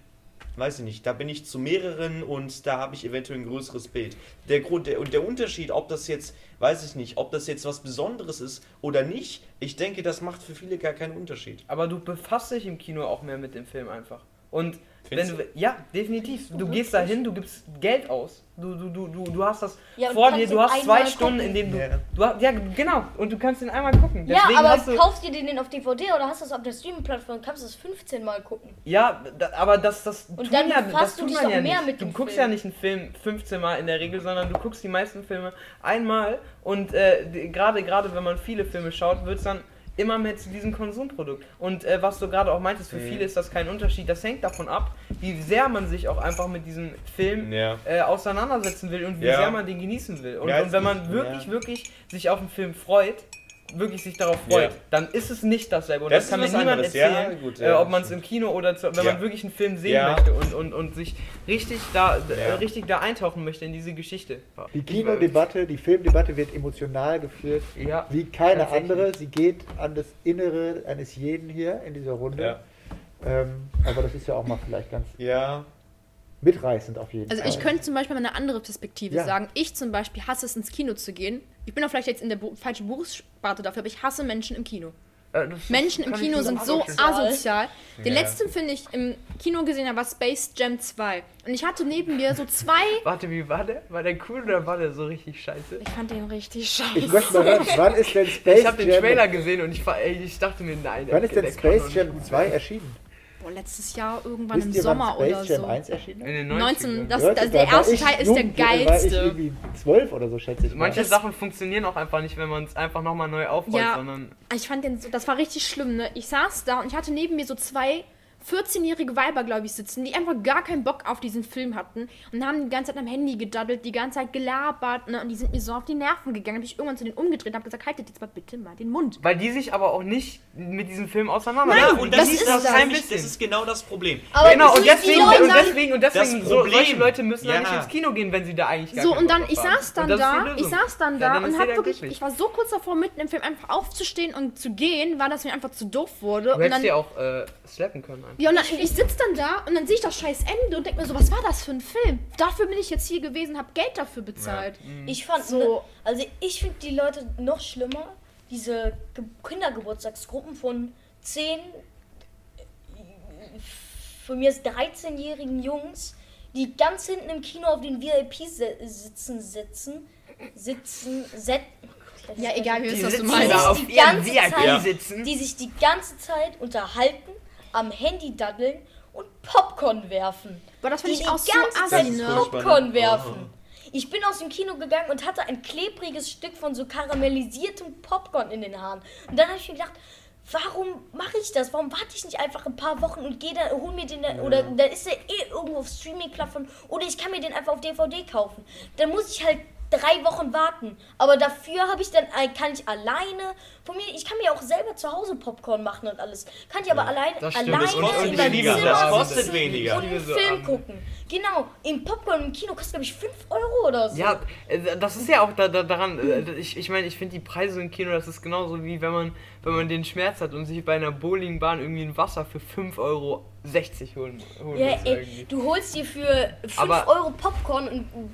weiß ich nicht, da bin ich zu mehreren und da habe ich eventuell ein größeres Bild. Der Grund, der, und der Unterschied, ob das jetzt, weiß ich nicht, ob das jetzt was Besonderes ist oder nicht, ich denke, das macht für viele gar keinen Unterschied. Aber du befasst dich im Kino auch mehr mit dem Film einfach. Und wenn du, ja, definitiv. Du gehst da hin, du gibst Geld aus. Du, du, du, du, du hast das Ja, vor dir, du hast zwei Stunden, gucken. in denen du, Ja. du hast, ja genau, und du kannst ihn einmal gucken. Ja, Deswegen aber hast du, kaufst du den auf DVD oder hast du es auf der Streaming-Plattform? Kannst du es 15 Mal gucken? Ja, da, aber das, das Und tun dann ja, befasst das du tut dich man doch ja mehr nicht. mit du dem guckst Film. ja nicht einen Film 15 Mal in der Regel, sondern du guckst die meisten Filme einmal und äh, gerade wenn man viele Filme schaut, wird es dann immer mehr zu diesem Konsumprodukt. Und äh, was du gerade auch meintest, für Mhm. viele ist das kein Unterschied. Das hängt davon ab, wie sehr man sich auch einfach mit diesem Film Ja. äh, auseinandersetzen will und wie Ja. sehr man den genießen will. Und, Ja, und wenn man ich- wirklich, wirklich sich auf einen Film freut, wirklich sich darauf freut, Ja. dann ist es nicht dasselbe. Und Das das, ist kann mir niemand anderes. Ja, erzählen, gut, äh, ja, ob man es im Kino oder zu, wenn Ja. man wirklich einen Film sehen Ja. möchte und, und, und sich richtig da, äh, Ja. richtig da eintauchen möchte in diese Geschichte. Die Kinodebatte, die Filmdebatte wird emotional geführt Ja. wie keine andere. Sie geht an das Innere eines jeden hier in dieser Runde. Ja. Ähm, aber das ist ja auch mal vielleicht ganz Ja. mitreißend auf jeden Also Fall. ich könnte zum Beispiel mal eine andere Perspektive Ja. sagen. Ich zum Beispiel hasse es, ins Kino zu gehen. Ich bin auch vielleicht jetzt in der Bu falschen Berufssparte dafür, aber ich hasse Menschen im Kino. Äh, Menschen im ich Kino sind so asozial. Den Ja. letzten Film, den ich im Kino gesehen habe, war Space Jam 2. Und ich hatte neben mir so zwei. Warte, wie war der? War der cool oder war der so richtig scheiße? Ich fand den richtig Ich scheiße. möchte mal hören, wann ist denn Space Ich habe den Jam, Trailer gesehen und ich, war- ey, ich dachte mir, nein. wann ist denn Space Jam gut 2 sein. erschienen? Boah, letztes Jahr irgendwann Wisst im ihr, Sommer wann oder Space Jam so. 1 erschienen? In den 90ern. 19, das, Leute, der erste Teil ist der Da war ich geilste. irgendwie 12 oder so, schätze ich mal. Manche Das- Sachen funktionieren auch einfach nicht, wenn man es einfach nochmal neu aufrollt, Ja. sondern Ich fand den so, das war richtig schlimm, ne? Ich saß da und ich hatte neben mir so zwei 14-jährige Weiber, glaube ich, sitzen, die einfach gar keinen Bock auf diesen Film hatten und haben die ganze Zeit am Handy gedaddelt, die ganze Zeit gelabert, ne? Und die sind mir so auf die Nerven gegangen. Hab ich irgendwann zu denen umgedreht und hab gesagt, haltet jetzt mal bitte mal den Mund. weil die sich aber auch nicht mit diesem Film auseinandersetzen. Nein, und das das, ist das, das. nämlich, Bisschen. das ist genau das Problem. Aber Genau, und deswegen, die Leute und dann- deswegen, und deswegen, so, solche Leute müssen Ja. ja nicht ins Kino gehen, wenn sie da eigentlich gar So, und dann, ich saß dann da, ich saß dann Ja, da dann ist und hab jeder wirklich, ich war so kurz davor, mitten im Film einfach aufzustehen und zu gehen, weil das mir einfach zu doof wurde. Du und hättest dann, ja auch äh, slappen können. Einfach. Ja, und dann, ich sitze dann da und dann sehe ich das scheiß Ende und denke mir so, was war das für ein Film? Dafür bin ich jetzt hier gewesen, hab Geld dafür bezahlt. Ich fand So. so. Also ich finde die Leute noch schlimmer, diese Ge Kindergeburtstagsgruppen von 10, äh, von mir ist 13-jährigen Jungs, die ganz hinten im Kino auf den VIP-Sitzen sitzen, sitzen, set, Ja, egal, wir Die wissen, was du sitzen meinst. die ihren ganze Zeit- sitzen. die sich die ganze Zeit unterhalten, am Handy daddeln und Popcorn werfen. Boah, das finde ich auch so assi, ne? Popcorn Oh. werfen. Ich bin aus dem Kino gegangen und hatte ein klebriges Stück von so karamellisiertem Popcorn in den Haaren. Und dann habe ich mir gedacht, warum mache ich das? Warum warte ich nicht einfach ein paar Wochen und gehe da, hol mir den, da- oder dann ist der eh irgendwo auf Streaming-Plattform oder ich kann mir den einfach auf DVD kaufen. Dann muss ich halt drei Wochen warten. Aber dafür habe ich dann, äh, kann ich alleine, von mir, ich kann mir auch selber zu Hause Popcorn machen und alles. Kann ich aber alleine, das stimmt. alleine Das kostet in meinem weniger. Zimmer Das kostet sitzen weniger. und einen Film gucken. Genau, im Popcorn im Kino kostet glaube ich 5 Euro oder so. Ja, äh, das ist ja auch da, da, daran, äh, ich, ich meine, ich finde die Preise im Kino, das ist genauso wie wenn man, wenn man den Schmerz hat und sich bei einer Bowlingbahn irgendwie ein Wasser für 5,60 Euro holen, holen Ja, muss ey, du holst dir für 5 Aber- Euro Popcorn und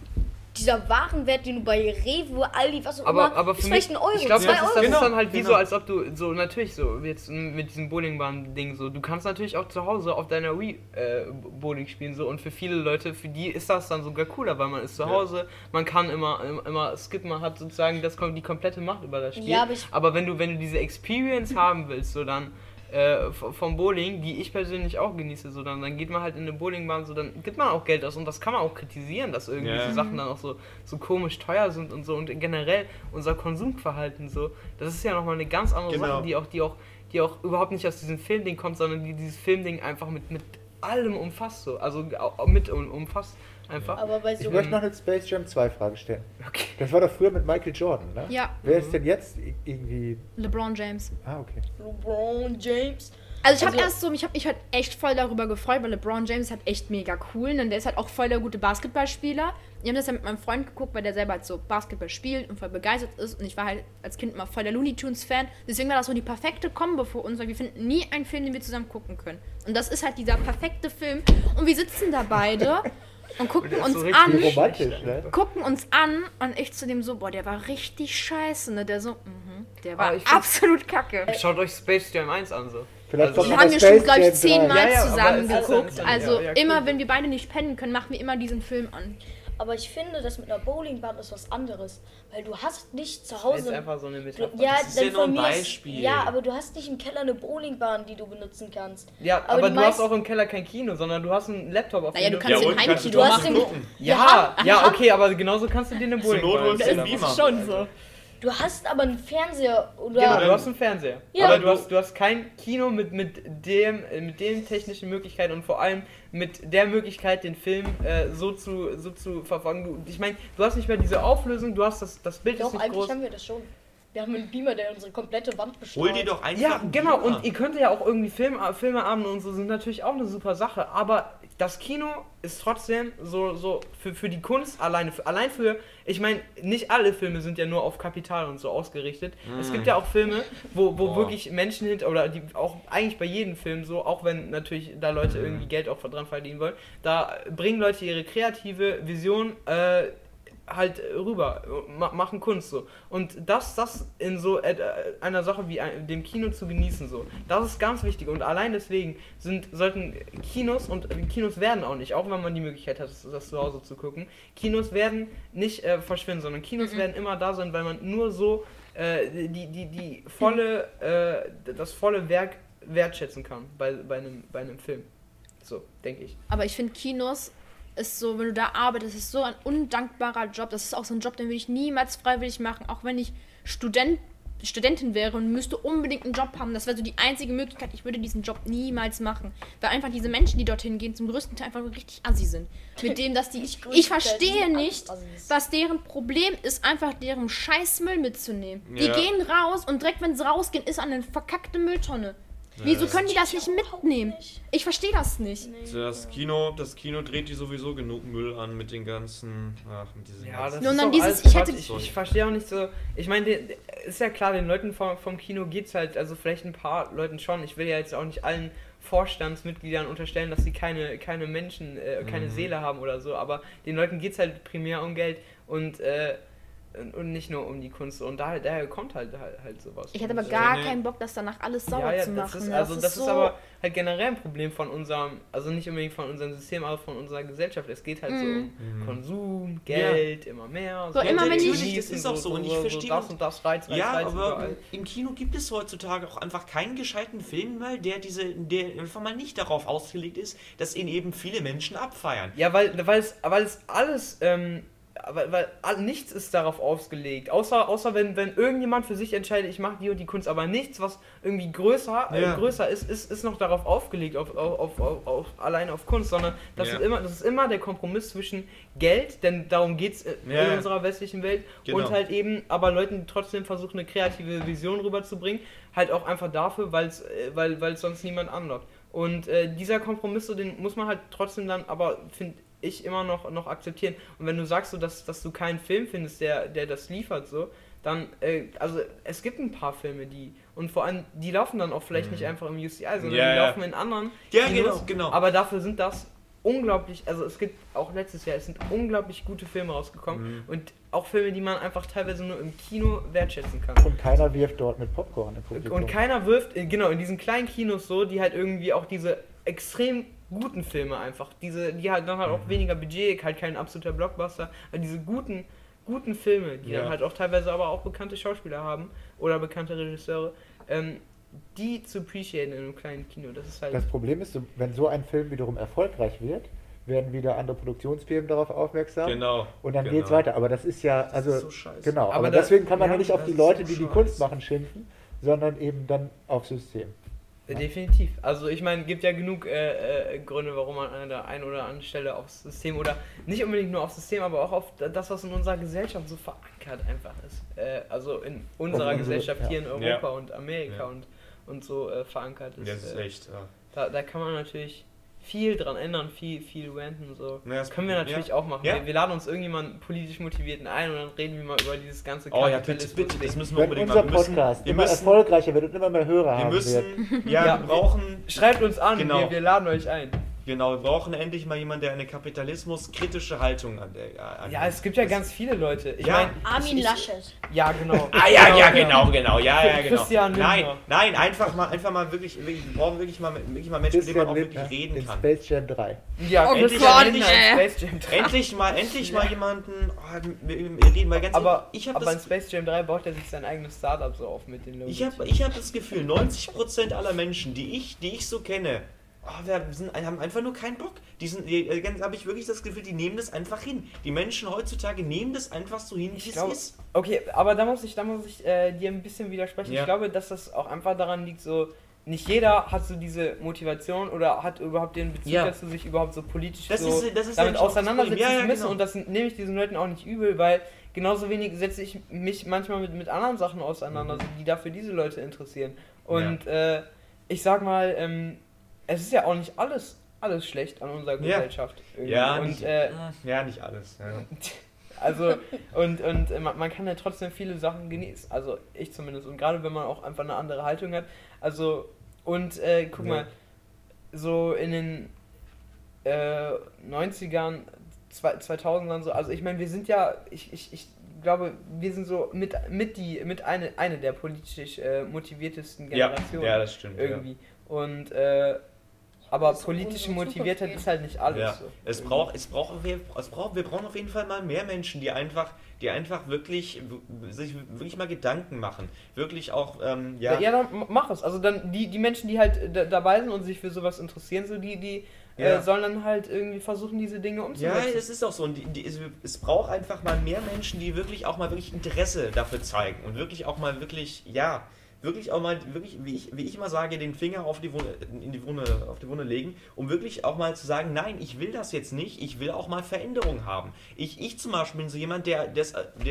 dieser Warenwert, den du bei Rewe, Aldi, was auch Aber, immer, aber ist für vielleicht mich, ein Euro, ich glaube, 2 das, ist, Euro. das Genau, ist dann halt wie genau. so, als ob du so natürlich so jetzt mit diesem Bowlingbahn-Ding so, du kannst natürlich auch zu Hause auf deiner Wii äh, Bowling spielen so und für viele Leute, für die ist das dann sogar cooler, weil man ist zu Ja. Hause, man kann immer immer, immer skippen, man hat sozusagen das kommt die komplette Macht über das Spiel. Ja, aber ich- aber wenn du wenn du diese Experience haben willst, so dann äh, vom Bowling, die ich persönlich auch genieße, so dann, dann geht man halt in eine Bowlingbahn, so dann gibt man auch Geld aus und das kann man auch kritisieren, dass irgendwie Ja. so Sachen dann auch so, so komisch teuer sind und so und generell unser Konsumverhalten so, das ist ja nochmal eine ganz andere Genau. Sache, die auch, die auch, die auch überhaupt nicht aus diesem Filmding kommt, sondern die dieses Filmding einfach mit, mit allem umfasst so, also mit um, umfasst einfach. Aber bei Ich so möchte noch eine Space Jam 2 Frage stellen. Okay. Das war doch früher mit Michael Jordan, ne? Ja. Wer ist denn jetzt irgendwie. LeBron James. Ah, okay. LeBron James. Also ich habe Also- erst so, ich habe mich halt echt voll darüber gefreut, weil LeBron James ist halt echt mega cool. Und der ist halt auch voll der gute Basketballspieler. Ich habe das ja mit meinem Freund geguckt, weil der selber halt so Basketball spielt und voll begeistert ist. Und ich war halt als Kind immer voll der Looney Tunes Fan. Deswegen war das so die perfekte Kombo für uns, weil wir finden nie einen Film, den wir zusammen gucken können. Und das ist halt dieser perfekte Film. Und wir sitzen da beide und gucken ist uns so an ne? gucken uns an und ich zu dem so, boah, der war richtig scheiße, ne? Der so, mhm, der war find- absolut kacke. Schaut euch Space Jam 1 an so. Vielleicht Also- Wir haben ja schon, glaube ich, Jam 3. zehnmal Ja, ja, zusammen geguckt. Also ja, ja, immer, cool. wenn wir beide nicht pennen können, machen wir immer diesen Film an. Aber ich finde, das mit einer Bowlingbahn ist was anderes. Weil du hast nicht zu Das ist Hause. einfach so eine Metapher. ja, Das ist dann ja nur ein von mir aus- Beispiel. Ja, aber du hast nicht im Keller eine Bowlingbahn, die du benutzen kannst. Ja, aber aber, du hast auch im Keller kein Kino, sondern du hast einen Laptop auf Naja, dem du kannst Ja, du Heimkino du hast den-. Ja, ja, Ja. okay, aber genauso kannst du dir eine Zur Not Bowlingbahn holst du den. Beamer. schon so. Du hast aber einen Fernseher oder. Genau, du hast einen Fernseher. Ja. Aber du hast, du hast kein Kino mit, mit, dem, mit den technischen Möglichkeiten und vor allem mit der Möglichkeit, den Film äh, so, zu, so zu verfolgen. Du, ich meine, du hast nicht mehr diese Auflösung, du hast das, das Bild Doch, ist nicht eigentlich groß. haben wir das schon. Wir haben einen Beamer, der unsere komplette Wand bestrahlt. Hol dir doch einfach. Ja, einen genau. Beamer. Und ihr könnt ja auch irgendwie Film, Filmeabende und so sind natürlich auch eine super Sache. Aber das Kino ist trotzdem so, so für, für die Kunst alleine. Für, allein für, ich meine, nicht alle Filme sind ja nur auf Kapital und so ausgerichtet. Es gibt ja auch Filme, wo, wo Boah. wirklich Menschen hinter, oder die auch eigentlich bei jedem Film so, auch wenn natürlich da Leute irgendwie Geld auch dran verdienen wollen, da bringen Leute ihre kreative Vision äh, halt rüber, ma machen Kunst so. Und das, das in so einer Sache wie dem Kino zu genießen so, das ist ganz wichtig. Und allein deswegen sind, sollten Kinos und Kinos werden auch nicht, auch wenn man die Möglichkeit hat, das, das zu Hause zu gucken, Kinos werden nicht äh, verschwinden, sondern Kinos werden immer da sein, weil man nur so äh, die, die, die volle, äh, das volle Werk wertschätzen kann bei, bei, einem, bei einem Film. So, denke ich. Aber ich finde, Kinos ist so, wenn du da arbeitest, ist so ein undankbarer Job. Das ist auch so ein Job, den würde ich niemals freiwillig machen, auch wenn ich Student, Studentin wäre und müsste unbedingt einen Job haben. Das wäre so die einzige Möglichkeit. Ich würde diesen Job niemals machen. Weil einfach diese Menschen, die dorthin gehen, zum größten Teil einfach richtig assi sind. Mit dem, dass die. Ich, ich verstehe nicht, was deren Problem ist, einfach deren Scheißmüll mitzunehmen. Die Ja. gehen raus und direkt, wenn sie rausgehen, ist an eine verkackte Mülltonne. Wieso können die das nicht mitnehmen? Ich verstehe das nicht. Das Kino, das Kino dreht die sowieso genug Müll an mit den ganzen. Ach, mit diesen Ja, das ganzen- ist dann auch dieses- ich hätte- ich, ich verstehe auch nicht so. Ich meine, ist ja klar, den Leuten vom, vom Kino geht's halt, also vielleicht ein paar Leuten schon. Ich will ja jetzt auch nicht allen Vorstandsmitgliedern unterstellen, dass sie keine, keine Menschen, äh, keine Mhm. Seele haben oder so, aber den Leuten geht's halt primär um Geld und, äh, und- nicht nur um die Kunst. Und daher, daher kommt halt, halt, halt sowas. Ich hätte Und, aber gar nee. keinen Bock, das danach alles sauer ja, ja, zu machen. das ist, also das ist so- aber halt generell ein Problem von unserem, also nicht unbedingt von unserem System, aber von unserer Gesellschaft. Es geht halt so Mhm. um Konsum, Geld, immer mehr. So, immer wenn ich- Natürlich, das ist auch so, und ich verstehe das auch- und das Reiz, Reiz, Ja, Reiz aber überall. im Kino gibt es heutzutage auch einfach keinen gescheiten Film mehr, der diese, der einfach mal nicht darauf ausgelegt ist, dass ihn eben viele Menschen abfeiern. Ja, weil, weil, es, weil es alles, ähm, weil, weil nichts ist darauf ausgelegt. Außer, außer wenn, wenn irgendjemand für sich entscheidet, ich mache die und die Kunst, aber nichts, was irgendwie größer, äh, Ja. größer ist, ist, ist noch darauf aufgelegt, auf, auf, auf, auf, allein auf Kunst, sondern das, Ja. ist immer, das ist immer der Kompromiss zwischen Geld, denn darum geht es in Ja. unserer westlichen Welt, Genau. und halt eben, aber Leuten die trotzdem versuchen, eine kreative Vision rüberzubringen, halt auch einfach dafür, weil's, äh, weil weil sonst niemand anlockt. Und äh, dieser Kompromiss, so, den muss man halt trotzdem dann, aber finde ich immer noch, noch akzeptieren. Und wenn du sagst, so, dass, dass du keinen Film findest, der, der das liefert, so, dann, äh, also es gibt ein paar Filme, die, und vor allem, die laufen dann auch vielleicht nicht einfach im UCI, sondern Mhm. Ja, die ja. laufen in anderen Ja, Kinos, genau, genau. aber dafür sind das unglaublich, also es gibt auch letztes Jahr, es sind unglaublich gute Filme rausgekommen Mhm. und auch Filme, die man einfach teilweise nur im Kino wertschätzen kann. Und keiner wirft dort mit Popcorn im Publikum. Und keiner wirft, äh, genau, in diesen kleinen Kinos so, die halt irgendwie auch diese extrem guten Filme einfach, diese, die halt dann halt Mhm. auch weniger Budget, halt kein absoluter Blockbuster, aber diese guten, guten Filme, die Ja. dann halt auch teilweise aber auch bekannte Schauspieler haben oder bekannte Regisseure, ähm, die zu appreciaten in einem kleinen Kino, das ist halt. Das Problem ist, so, wenn so ein Film wiederum erfolgreich wird, werden wieder andere Produktionsfirmen darauf aufmerksam. Genau. Und dann genau. geht's weiter. Aber das ist ja, also, ist so scheiße. genau. Aber, Aber da- deswegen kann man ja, nicht auf das die Leute, so die die. Kunst machen, schimpfen, sondern eben dann auf System. Definitiv. Also ich meine, gibt ja genug äh, äh, Gründe, warum man an der einen oder anderen Stelle aufs System oder nicht unbedingt nur aufs System, aber auch auf das, was in unserer Gesellschaft so verankert einfach ist. Äh, also in unserer unsere- Gesellschaft ja. hier in Europa Ja. und Amerika Ja. und, und so äh, verankert ist. Das ist äh, echt. Ja. da, da kann man natürlich viel dran ändern, viel, viel ranten und so. Ja, das Können wir natürlich ja. auch machen. Ja. Wir, wir laden uns irgendjemanden politisch motivierten ein und dann reden wir mal über dieses ganze Oh ja, bitte, bitte, das müssen wir Wenn unbedingt unser machen. Wir müssen, Podcast wir immer müssen, erfolgreicher wird und immer mehr Hörer wir haben wird. müssen, ja, Ja, wir brauchen, Schreibt uns an, Genau. wir, wir laden euch ein. Genau, wir brauchen endlich mal jemanden, der eine kapitalismuskritische Haltung an der. An Ja, es gibt ja ganz viele Leute. Ich Ja. meine, Armin ich- Laschet. ja genau. Ah ja, ja, genau, genau, ja, ja, genau. Christian Lindner. Nein, nein, einfach mal, einfach mal wirklich, wirklich wir brauchen wirklich mal, wirklich mal Menschen, mit denen man auch wirklich reden in kann. Space Jam 3. Ja, Oh Endlich- Gott, endlich- ey. Space Jam 3. Endlich mal, endlich mal jemanden, oh, wir, wir reden mal ganz Aber, ehrlich, ich habe aber in das, Space Jam 3 baut er sich sein eigenes Startup so auf mit den Logos. ich hab, ich hab das Gefühl, 90% aller Menschen, die ich, die ich so kenne, oh, wir sind, haben einfach nur keinen Bock. Die sind, äh, habe ich wirklich das Gefühl, die nehmen das einfach hin. Die Menschen heutzutage nehmen das einfach so hin, wie es ist. Okay, aber da muss ich, da muss ich äh, dir ein bisschen widersprechen. Ja. Ich glaube, dass das auch einfach daran liegt, so nicht jeder hat so diese Motivation oder hat überhaupt den Bezug Ja. dazu, sich überhaupt so politisch Das so ist- ist damit auseinandersetzen. Ja, ja, müssen. genau. Und das nehme ich diesen Leuten auch nicht übel, weil genauso wenig setze ich mich manchmal mit, mit anderen Sachen auseinander, Mhm. die dafür diese Leute interessieren. Und äh, ich sag mal, ähm, es ist ja auch nicht alles, alles schlecht an unserer Ja. Gesellschaft. irgendwie. Ja, und nicht, äh, ja, nicht alles. Ja. also, und, und äh, man, man kann ja trotzdem viele Sachen genießen. Also, ich zumindest. Und gerade wenn man auch einfach eine andere Haltung hat. Also, und äh, guck Ja. mal, so in den äh, 90ern, zwei- 2000ern so, also ich meine, wir sind ja, ich, ich, ich glaube, wir sind so mit, mit die, mit eine, eine der politisch äh, motiviertesten Ja, Generationen ja, das stimmt. Ja. irgendwie. Und, äh, aber Motiviertheit Zukunft ist halt nicht alles Ja, so. es braucht, es braucht, wir, es braucht, wir brauchen auf jeden Fall mal mehr Menschen, die einfach, die einfach wirklich, sich wirklich mal Gedanken machen, wirklich auch, ähm, ja, Ja, ja dann mach es. Also dann die, die Menschen, die halt da- dabei sind und sich für sowas interessieren, so die, die Ja. äh, sollen dann halt irgendwie versuchen, diese Dinge Ja, umzusetzen. es ist auch so. Und die, die, es, es braucht einfach mal mehr Menschen, die wirklich auch mal wirklich Interesse dafür zeigen und wirklich auch mal wirklich, ja, wirklich auch mal, wirklich, wie ich, wie ich immer sage, den Finger auf die Wunde, in die Wunde, auf die Wunde legen, um wirklich auch mal zu sagen, nein, ich will das jetzt nicht, ich will auch mal Veränderung haben. Ich, ich zum Beispiel bin so jemand, der der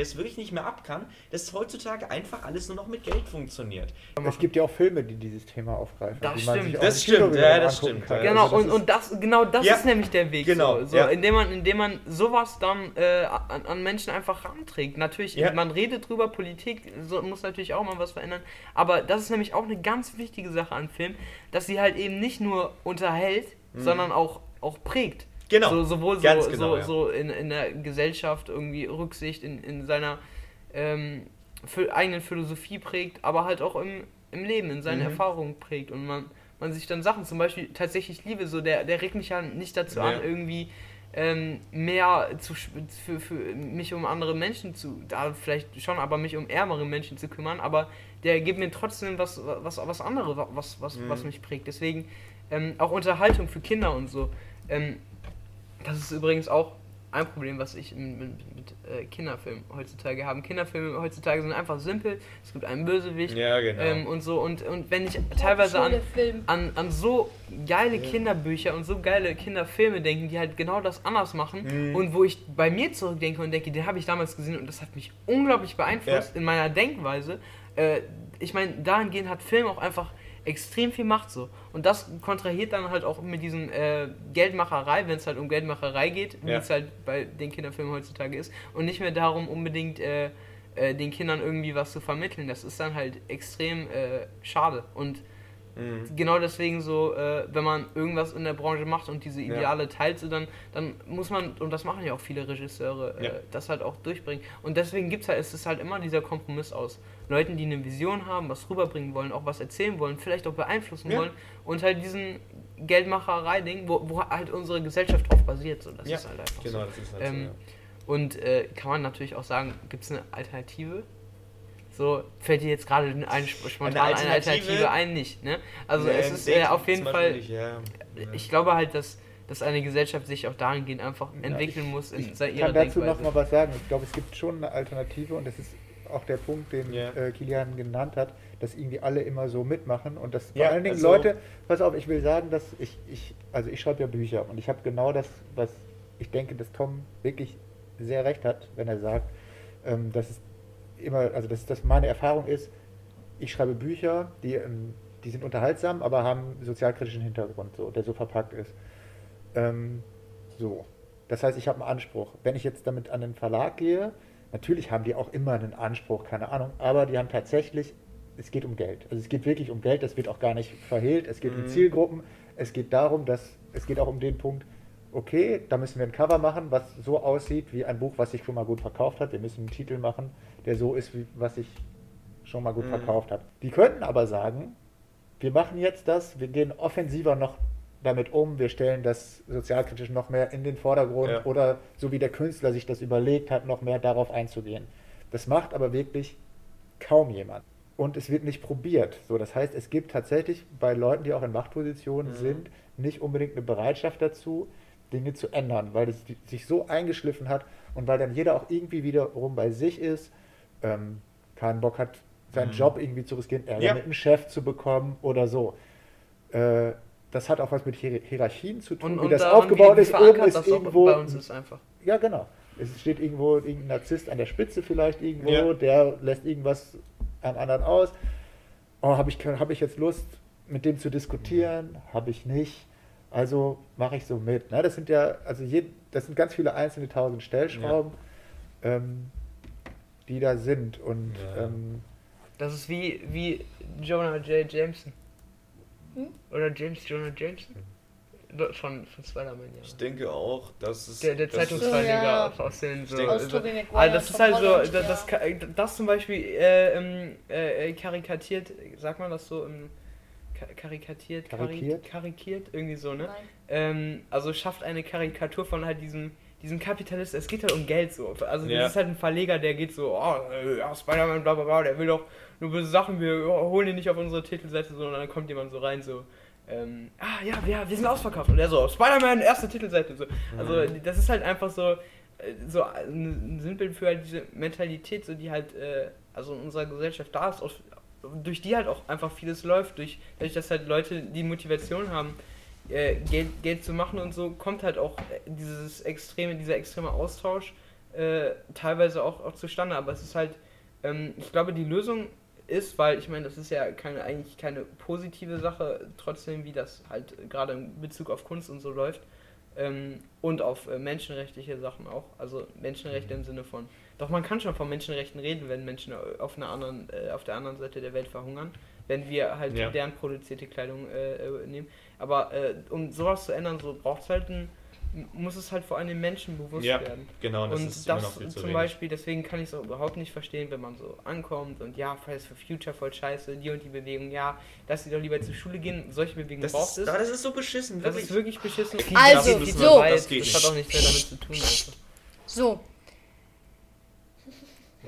es wirklich nicht mehr ab kann, dass heutzutage einfach alles nur noch mit Geld funktioniert. Es gibt ja auch Filme, die dieses Thema aufgreifen. Das die man stimmt. Das im stimmt, ja, das stimmt, kann. Genau, Also das und, ist- und das, genau das Ja. ist nämlich der Weg. Genau, So, so ja. indem, man, indem man sowas dann äh, an, an Menschen einfach ranträgt. Natürlich, Ja. man redet drüber, Politik so, muss natürlich auch mal was verändern. Aber das ist nämlich auch eine ganz wichtige Sache an Film, dass sie halt eben nicht nur unterhält, sondern auch, auch prägt. Mhm. Genau, So, sowohl so, genau, so, ja. so in, in der Gesellschaft irgendwie Rücksicht in, in seiner ähm, eigenen Philosophie prägt, aber halt auch im, im Leben, in seinen Mhm. Erfahrungen prägt und man, man sich dann Sachen, zum Beispiel tatsächlich Liebe, so der, der regt mich ja nicht dazu Ja. an, irgendwie ähm, mehr zu, für, für mich um andere Menschen zu, da vielleicht schon, aber mich um ärmere Menschen zu kümmern, aber der gibt mir trotzdem was, was, was anderes, was, was, Mhm. was mich prägt. Deswegen ähm, auch Unterhaltung für Kinder und so. Ähm, das ist übrigens auch ein Problem, was ich mit, mit, mit äh, Kinderfilmen heutzutage habe. Kinderfilme heutzutage sind einfach simpel. Es gibt einen Bösewicht Ja, genau. ähm, und so. Und, und wenn ich teilweise an, an, an so geile Kinderbücher und so geile Kinderfilme denke, die halt genau das anders machen Mhm. und wo ich bei mir zurückdenke und denke, den habe ich damals gesehen und das hat mich unglaublich beeinflusst in meiner Denkweise. Äh, ich meine, dahingehend hat Film auch einfach extrem viel Macht so. Und das kontrahiert dann halt auch mit diesen äh, Geldmacherei, wenn es halt um Geldmacherei geht, wie Ja. es halt bei den Kinderfilmen heutzutage ist. Und nicht mehr darum, unbedingt äh, äh, den Kindern irgendwie was zu vermitteln. Das ist dann halt extrem äh, schade. Und Mhm. genau deswegen so, äh, wenn man irgendwas in der Branche macht und diese Ideale teilt, so dann, dann muss man, und das machen ja auch viele Regisseure, äh, Ja. das halt auch durchbringen. Und deswegen gibt's halt, es ist halt immer dieser Kompromiss aus Leuten, die eine Vision haben, was rüberbringen wollen, auch was erzählen wollen, vielleicht auch beeinflussen Ja. wollen und halt diesen Geldmacherei-Ding, wo, wo halt unsere Gesellschaft drauf basiert. So. Das Ja, ist halt einfach Genau, so. das ist halt Ähm, so, ja. Und äh, kann man natürlich auch sagen, gibt es eine Alternative? So, fällt dir jetzt gerade eine, spontan eine Alternative, Alternative ein, nicht, ne? Also Nee, es ist äh, ich auf jeden Fall, nicht, ja. ich glaube halt, dass, dass eine Gesellschaft sich auch dahingehend einfach entwickeln muss in Ich ihrer kann dazu noch Denkweise. mal was sagen. Ich glaube, es gibt schon eine Alternative und das ist auch der Punkt, den Ja. äh, Kilian genannt hat, dass irgendwie alle immer so mitmachen und dass Ja, vor allen Dingen also- Leute, pass auf, ich will sagen, dass ich, ich also ich schreibe ja Bücher und ich habe genau das, was ich denke, dass Tom wirklich sehr recht hat, wenn er sagt, ähm, dass es immer, also dass das meine Erfahrung ist, ich schreibe Bücher, die ein die sind unterhaltsam, aber haben sozialkritischen Hintergrund, so, der so verpackt ist. Ähm, so. Das heißt, ich habe einen Anspruch. Wenn ich jetzt damit an den Verlag gehe, natürlich haben die auch immer einen Anspruch, keine Ahnung, aber die haben tatsächlich, es geht um Geld. Also es geht wirklich um Geld, das wird auch gar nicht verhehlt, es geht um Mhm. Zielgruppen, es geht darum, dass, es geht auch um den Punkt, okay, da müssen wir ein Cover machen, was so aussieht wie ein Buch, was sich schon mal gut verkauft hat. Wir müssen einen Titel machen, der so ist, wie was sich schon mal gut Mhm. verkauft hat. Die könnten aber sagen, wir machen jetzt das, wir gehen offensiver noch damit um, wir stellen das sozialkritisch noch mehr in den Vordergrund Ja. oder so wie der Künstler sich das überlegt hat, noch mehr darauf einzugehen. Das macht aber wirklich kaum jemand. Und es wird nicht probiert. So, das heißt, es gibt tatsächlich bei Leuten, die auch in Machtpositionen Mhm. sind, nicht unbedingt eine Bereitschaft dazu, Dinge zu ändern, weil es sich so eingeschliffen hat und weil dann jeder auch irgendwie wiederum bei sich ist, ähm, keinen Bock hat, seinen Mhm. Job irgendwie zu riskieren, Ärger Ja. mit dem Chef zu bekommen oder so. Äh, das hat auch was mit Hier Hierarchien zu tun, Und, wie und das aufgebaut ist. Oben ist irgendwo bei uns ist einfach. ja, genau. Es steht irgendwo irgendein Narzisst an der Spitze vielleicht irgendwo, Ja. der lässt irgendwas am anderen aus. Oh, habe ich, hab ich jetzt Lust, mit dem zu diskutieren? Habe ich nicht. Also mache ich so mit. Ne? Das sind ja, also je, das sind ganz viele einzelne tausend Stellschrauben, ähm, die da sind. Und Ja. ähm, Das ist wie, wie Jonah J. Jameson. Hm? Oder James Jonah Jameson. Von, von Spider-Man, ja. Ich denke auch, dass es. Der, der Zeitungsverleger So, ja. aus- den so. Aus so also das ist halt so, das, das, das zum Beispiel äh, ähm, äh, karikatiert, sagt man das so im Ka- karikatiert, kari- Karikiert? karikiert, irgendwie so, ne? Nein. Ähm, also schafft eine Karikatur von halt diesem, diesem Kapitalist, es geht halt um Geld so. Also Ja. das ist halt ein Verleger, der geht so, oh, äh, ja, Spider-Man, bla bla bla, der will doch nur böse Sachen, wir holen ihn nicht auf unsere Titelseite, sondern dann kommt jemand so rein, so, ähm, ah ja, wir, wir sind ausverkauft. Und der so, Spider-Man, erste Titelseite, so. Also das ist halt einfach so, äh, so ein Sinnbild für halt diese Mentalität, so die halt, äh, also in unserer Gesellschaft da ist, aus, durch die halt auch einfach vieles läuft, durch, dadurch, dass halt Leute die Motivation haben, äh, Geld, Geld zu machen und so, kommt halt auch äh, dieses extreme, dieser extreme Austausch äh, teilweise auch, auch zustande. Aber es ist halt, ähm, ich glaube, die Lösung ist, weil ich meine, das ist ja keine, eigentlich keine positive Sache, trotzdem, wie das halt gerade in Bezug auf Kunst und so läuft. Ähm, und auf äh, menschenrechtliche Sachen auch. Also Menschenrechte im Sinne von. Doch man kann schon von Menschenrechten reden, wenn Menschen auf einer anderen, äh, auf der anderen Seite der Welt verhungern, wenn wir halt Ja. deren produzierte Kleidung äh, äh, nehmen. Aber äh, um sowas zu ändern, so braucht es halt ein, muss es halt vor allem den Menschen bewusst Ja, werden. genau, das und ist immer das noch viel zu zum wenig. Beispiel, deswegen kann ich es auch überhaupt nicht verstehen, wenn man so ankommt und ja, Fridays for Future voll scheiße, die und die Bewegung, ja, dass sie doch lieber zur Schule gehen, solche Bewegungen Das braucht ist, es. das ist so beschissen, Das wirklich. ist wirklich beschissen. Also, das so. zu weit, Das geht das hat auch nichts mehr damit zu tun. Also. So.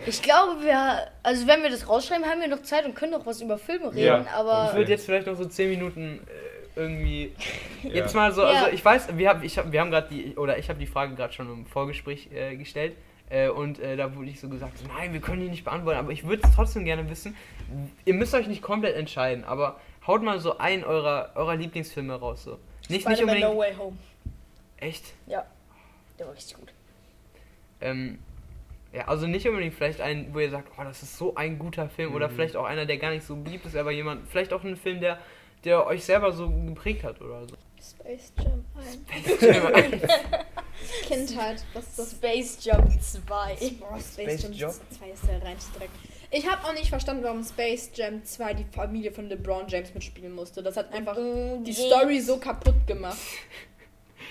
Ich glaube, wir, also wenn wir das rausschreiben, haben wir noch Zeit und können noch was über Filme reden, Ja. Ich aber würde jetzt vielleicht noch so 10 Minuten äh, irgendwie. Ja. Jetzt mal so, also ich weiß, wir haben, ich hab, wir haben gerade die, oder ich habe die Frage gerade schon im Vorgespräch äh, gestellt. Äh, und äh, da wurde ich so gesagt, nein, wir können die nicht beantworten, aber ich würde es trotzdem gerne wissen. Ihr müsst euch nicht komplett entscheiden, aber haut mal so einen eurer, eurer Lieblingsfilme raus. So. Nicht, nicht unbedingt. No Way Home. Echt? Ja, der war richtig gut. Ähm, ja, also nicht unbedingt vielleicht einen, wo ihr sagt, oh, das ist so ein guter Film, oder Mhm. vielleicht auch einer, der gar nicht so beliebt ist, aber jemand, vielleicht auch ein Film, der, der euch selber so geprägt hat oder so. Space Jam 1. Kindheit. Das ist das Space Jump 2. Boah, Space, Space Jam Job? 2 ist der reinste Dreck. Ich habe auch nicht verstanden, warum Space Jam 2 die Familie von LeBron James mitspielen musste. Das hat einfach die Story so kaputt gemacht.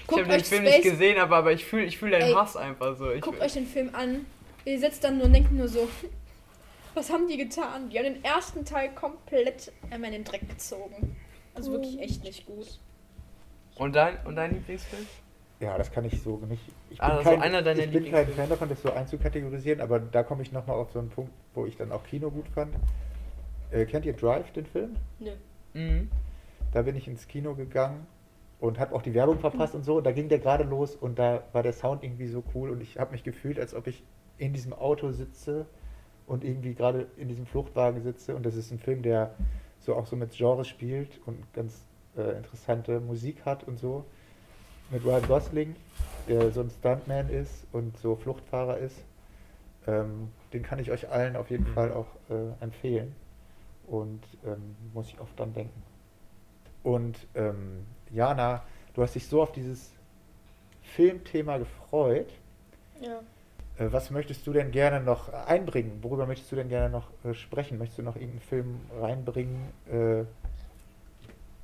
Ich Guckt habe den Film nicht Space, gesehen, aber, aber ich fühle ich fühl deinen Ey, Hass einfach so. Ich guckt euch den Film an. Ihr sitzt dann nur und denkt nur so, was haben die getan? Die haben den ersten Teil komplett einmal in den Dreck gezogen. Also wirklich echt nicht gut. und, dein, und dein Lieblingsfilm? Ja, das kann ich so nicht. Ich bin, Also kein, einer deiner ich bin kein. Fan davon, das so einzukategorisieren, aber da komme ich nochmal auf so einen Punkt, wo ich dann auch Kino gut fand. Äh, kennt ihr Drive, den Film? Nö. Mhm. Da bin ich ins Kino gegangen und habe auch die Werbung verpasst und so. Und da ging der gerade los und da war der Sound irgendwie so cool und ich habe mich gefühlt, als ob ich in diesem Auto sitze und irgendwie gerade in diesem Fluchtwagen sitze. Und das ist ein Film, der so auch so mit Genres spielt und ganz äh, interessante Musik hat und so. Mit Ryan Gosling, der so ein Stuntman ist und so Fluchtfahrer ist. Ähm, den kann ich euch allen auf jeden Mhm. Fall auch äh, empfehlen. und ähm, muss ich oft dran denken. Und ähm, Jana, du hast dich so auf dieses Filmthema gefreut. Ja. Äh, was möchtest du denn gerne noch einbringen? Worüber möchtest du denn gerne noch äh, sprechen? Möchtest du noch irgendeinen Film reinbringen? Äh,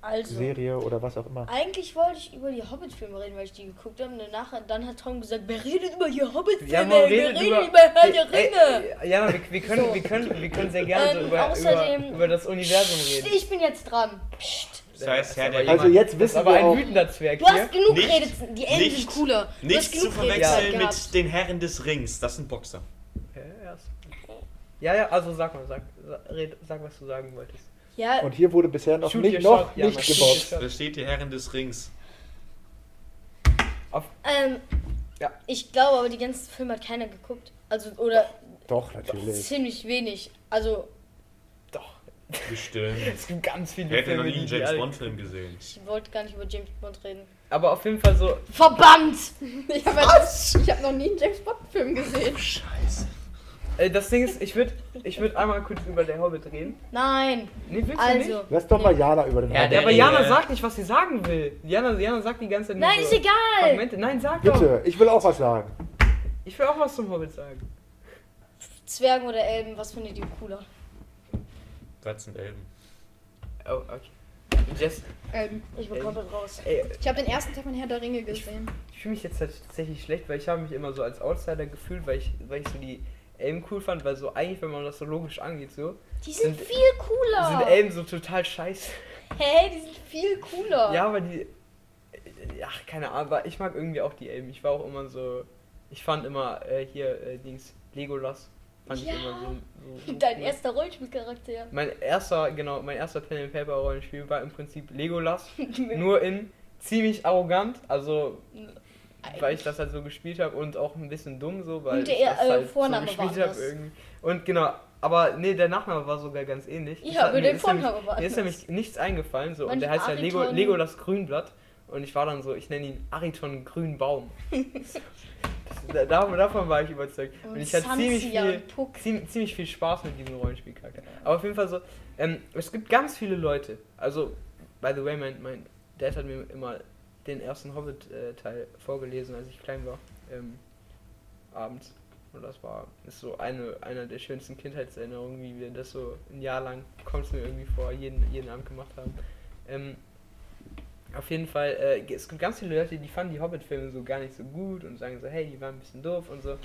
Also. Serie oder was auch immer? Eigentlich wollte ich über die Hobbit-Filme reden, weil ich die geguckt habe. Und danach, dann hat Tom gesagt, wer redet über die Hobbit-Filme? Ja, wir reden über, über Herr der Ringe. ey, Ja, wir, wir, können, So. wir, können, wir können sehr gerne so Ähm, über, außerdem- über, über das Universum reden. Ich bin jetzt dran. Psst. Das heißt, Herr der Also jetzt wissen aber wir ein wütender Zwerg Du hier. hast genug Nicht- Redet. Die Elben nicht- sind cooler. Du Nicht hast zu genug verwechseln Redezeit mit den Herren des Rings. Das sind Boxer. Ja, ja, ist- Ja, ja, also sag mal, sag, sag, red, sag was du sagen wolltest. Ja, und hier wurde bisher noch Shoot nicht, your noch Jana, nicht shot. Da steht die Herren des Rings. ähm, Ja. ich glaube aber, die ganzen Filme hat keiner geguckt. Also, oder Doch, natürlich. ziemlich wenig. Also. Bestimmt. Es gibt ganz viele Wer hat denn noch Filme, nie einen James Bond-Film gesehen? ich wollte gar nicht über James Bond reden. Aber auf jeden Fall so, Verbannt! Ich habe hab noch nie einen James Bond-Film gesehen. Scheiße. äh, das Ding ist, ich würde ich würd einmal kurz über der Hobbit reden. Nein. Nee, willst du Also. nicht? Lass doch mal Jana über den Ja, Hobbit Ja, aber. Jana sagt nicht, was sie sagen will. Jana, Jana sagt die ganze Zeit Nein, ist egal. Fragmente. Nein, sag doch. Bitte, ich will auch was sagen. Ich will auch was zum Hobbit sagen. Zwergen oder Elben, was findet ihr cooler? 13 Elben. Oh, okay. Jess, Ähm, Ich bin Elben. komplett raus. ey, ich habe den ersten Teil von Herr der Ringe gesehen. ich fühle mich jetzt tatsächlich schlecht, weil ich habe mich immer so als Outsider gefühlt, weil ich, weil ich so die Elben cool fand, weil so eigentlich, wenn man das so logisch angeht, so, Die sind, Sind- viel cooler. sind Elben so total scheiße. Hey, die sind viel cooler. Ja, aber die. Ach, keine Ahnung, aber ich mag irgendwie auch die Elben. Ich war auch immer so. Ich fand immer äh, hier äh, Dings Legolas. Fand Ja. ich immer so. so, Dein cool. erster Rollenspielcharakter. Mein erster, genau, mein erster Pen and Paper Rollenspiel war im Prinzip Legolas. nur in ziemlich arrogant, also weil ich das halt so gespielt habe und auch ein bisschen dumm so, weil Und der, ich das äh, halt Vorname so gespielt habe irgendwie. Und genau, aber nee, der Nachname war sogar ganz ähnlich. Ja, hat aber der Vorname war Mir ist nämlich nichts eingefallen so und der heißt ja Lego, Legolas Grünblatt und ich war dann so, ich nenne ihn Ariton Grünbaum. das, da, davon war ich überzeugt. Und, Und ich hatte ziemlich viel, ziemlich, ziemlich viel Spaß mit diesem Rollenspielcharakter. Aber auf jeden Fall so, ähm, es gibt ganz viele Leute, also, by the way, mein, mein Dad hat mir immer den ersten Hobbit-Teil vorgelesen, als ich klein war, ähm, abends. Und das war, ist so eine, einer der schönsten Kindheitserinnerungen, wie wir das so ein Jahr lang, kommt es mir irgendwie vor, jeden, jeden Abend gemacht haben. Ähm, auf jeden Fall, äh, es gibt ganz viele Leute, die fanden die Hobbit-Filme so gar nicht so gut und sagen so, hey, die waren ein bisschen doof und so.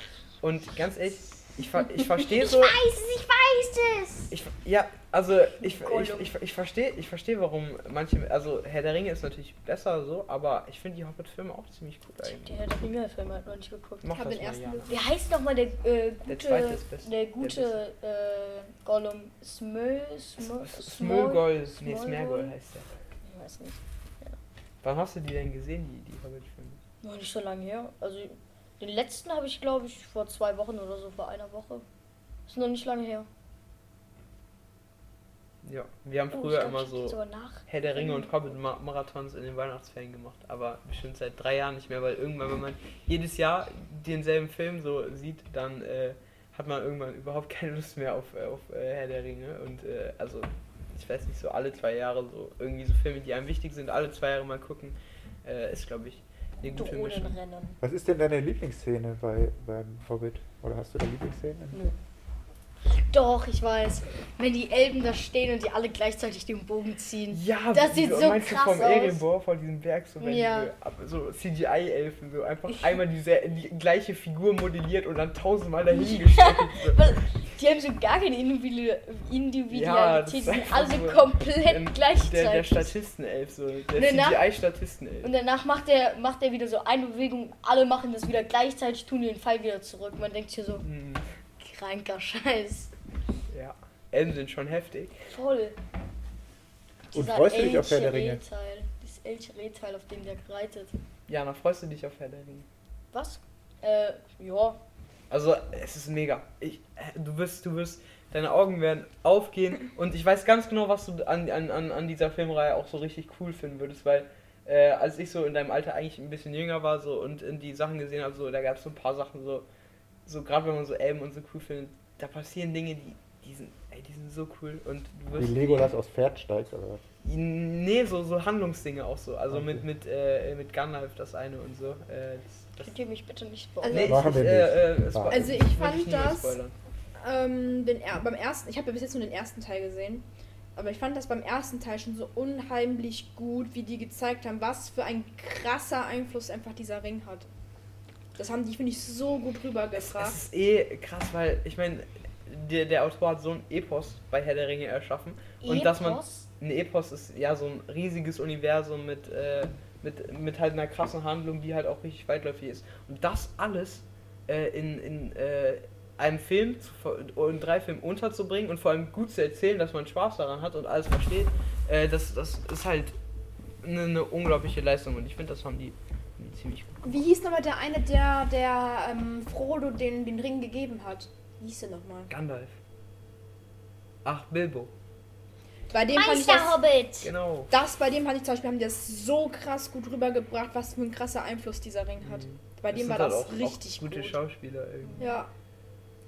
Und ganz ehrlich, ich, ver ich verstehe so. weiß es, ich weiß es. Ich, ja, also ich, ich, ich, ich verstehe, ich verstehe, warum manche, also Herr der Ringe ist natürlich besser so, aber ich finde die Hobbit-Filme auch ziemlich gut eigentlich. Der Herr der Ringe-Film hat noch nicht geguckt. Mach hab das den mal, ersten gesehen. Wie heißt nochmal der äh, gute, zweite ist best- der der gute äh, Gollum? Smö, Smö, Smögol, nee, Smögol? Smergol heißt der. Ich weiß nicht. Wann hast du die denn gesehen, die, die Hobbit-Filme? Noch nicht so lange her. Also den letzten habe ich glaube ich vor zwei Wochen oder so, vor einer Woche. Ist noch nicht lange her. Ja, wir haben Oh, früher glaub, immer so. Herr der Ringe und Hobbit-Marathons in den Weihnachtsferien gemacht, aber bestimmt seit drei Jahren nicht mehr, weil irgendwann, wenn man jedes Jahr denselben Film so sieht, dann äh, hat man irgendwann überhaupt keine Lust mehr auf, äh, auf äh, Herr der Ringe und äh, also ich weiß nicht, so alle zwei Jahre so irgendwie so Filme, die einem wichtig sind, alle zwei Jahre mal gucken, äh, ist glaube ich eine gute Mischung. Drohnenrennen. Was ist denn deine Lieblingsszene bei, beim Hobbit? Oder hast du da Lieblingsszenen? Nö. Doch, ich weiß. Wenn die Elben da stehen und die alle gleichzeitig den Bogen ziehen. Ja, Das sieht so, meinst du krass vom aus. Erebor, vor diesem Berg, so, wenn Ja. ab- so CGI-Elfen, so einfach einmal diese, die gleiche Figur modelliert und dann tausendmal dahingestellt. so. Weil die haben so gar keine Individu- Individualität. Ja, die sind alle so komplett Ähm, gleichzeitig. Der, der Statistenelf, so. Der CGI-Statistenelf. Und danach macht er macht er wieder so eine Bewegung, alle machen das wieder gleichzeitig, tun den Pfeil wieder zurück. Man denkt hier so, Hm, kranker Scheiß. ja. Elben sind schon heftig. Voll. Und freust du dich auf Herr der Ringe? Rehteil, dieses elche Rehteil, auf dem der reitet. Jana, freust du dich auf Herr der Ringe? Was? Äh, ja. Also, es ist mega. Ich, äh, du wirst, du wirst, deine Augen werden aufgehen und ich weiß ganz genau, was du an, an, an, an dieser Filmreihe auch so richtig cool finden würdest, weil äh, als ich so in deinem Alter eigentlich ein bisschen jünger war so und in die Sachen gesehen habe, so, da gab es so ein paar Sachen so, so gerade wenn man so Elben und so cool findet, da passieren Dinge, die, die sind Ey, die sind so cool. Und du Wie wirst Legolas aus Pferd steigt oder was? Nee, so, so Handlungsdinge auch so. Also Okay. mit, mit, äh, mit Gandalf das eine und so. Äh, das, Könnt ihr mich bitte nicht Also- spoilern? nee, Machen ich, wir äh, äh, Also ich fand das-. Ähm, den, beim ersten, ich habe ja bis jetzt nur den ersten Teil gesehen, aber ich fand das beim ersten Teil schon so unheimlich gut, wie die gezeigt haben, was für ein krasser Einfluss einfach dieser Ring hat. Das haben die, finde ich, so gut Es rübergebracht. ist eh krass, weil ich meine, der, der Autor hat so ein Epos bei Herr der Ringe erschaffen. Und dass man. Epos? Ein Epos ist ja so ein riesiges Universum mit, äh, mit, mit halt einer krassen Handlung, die halt auch richtig weitläufig ist. Und das alles äh, in, in äh, einem Film, zu, in drei Filmen unterzubringen und vor allem gut zu erzählen, dass man Spaß daran hat und alles versteht, äh, das, das ist halt eine, eine unglaubliche Leistung und ich finde, das haben die ziemlich gut. Wie hieß nochmal der eine, der, der ähm, Frodo den, den Ring gegeben hat? Wie hieß der nochmal? Gandalf. Ach, Bilbo. Bei dem fand ich das, Hobbit! Genau. das, bei dem fand ich zum Beispiel, haben die das so krass gut rübergebracht, was für ein krasser Einfluss dieser Ring hat. Bei dem sind war halt das auch, richtig auch gute gut. Schauspieler irgendwie. Ja.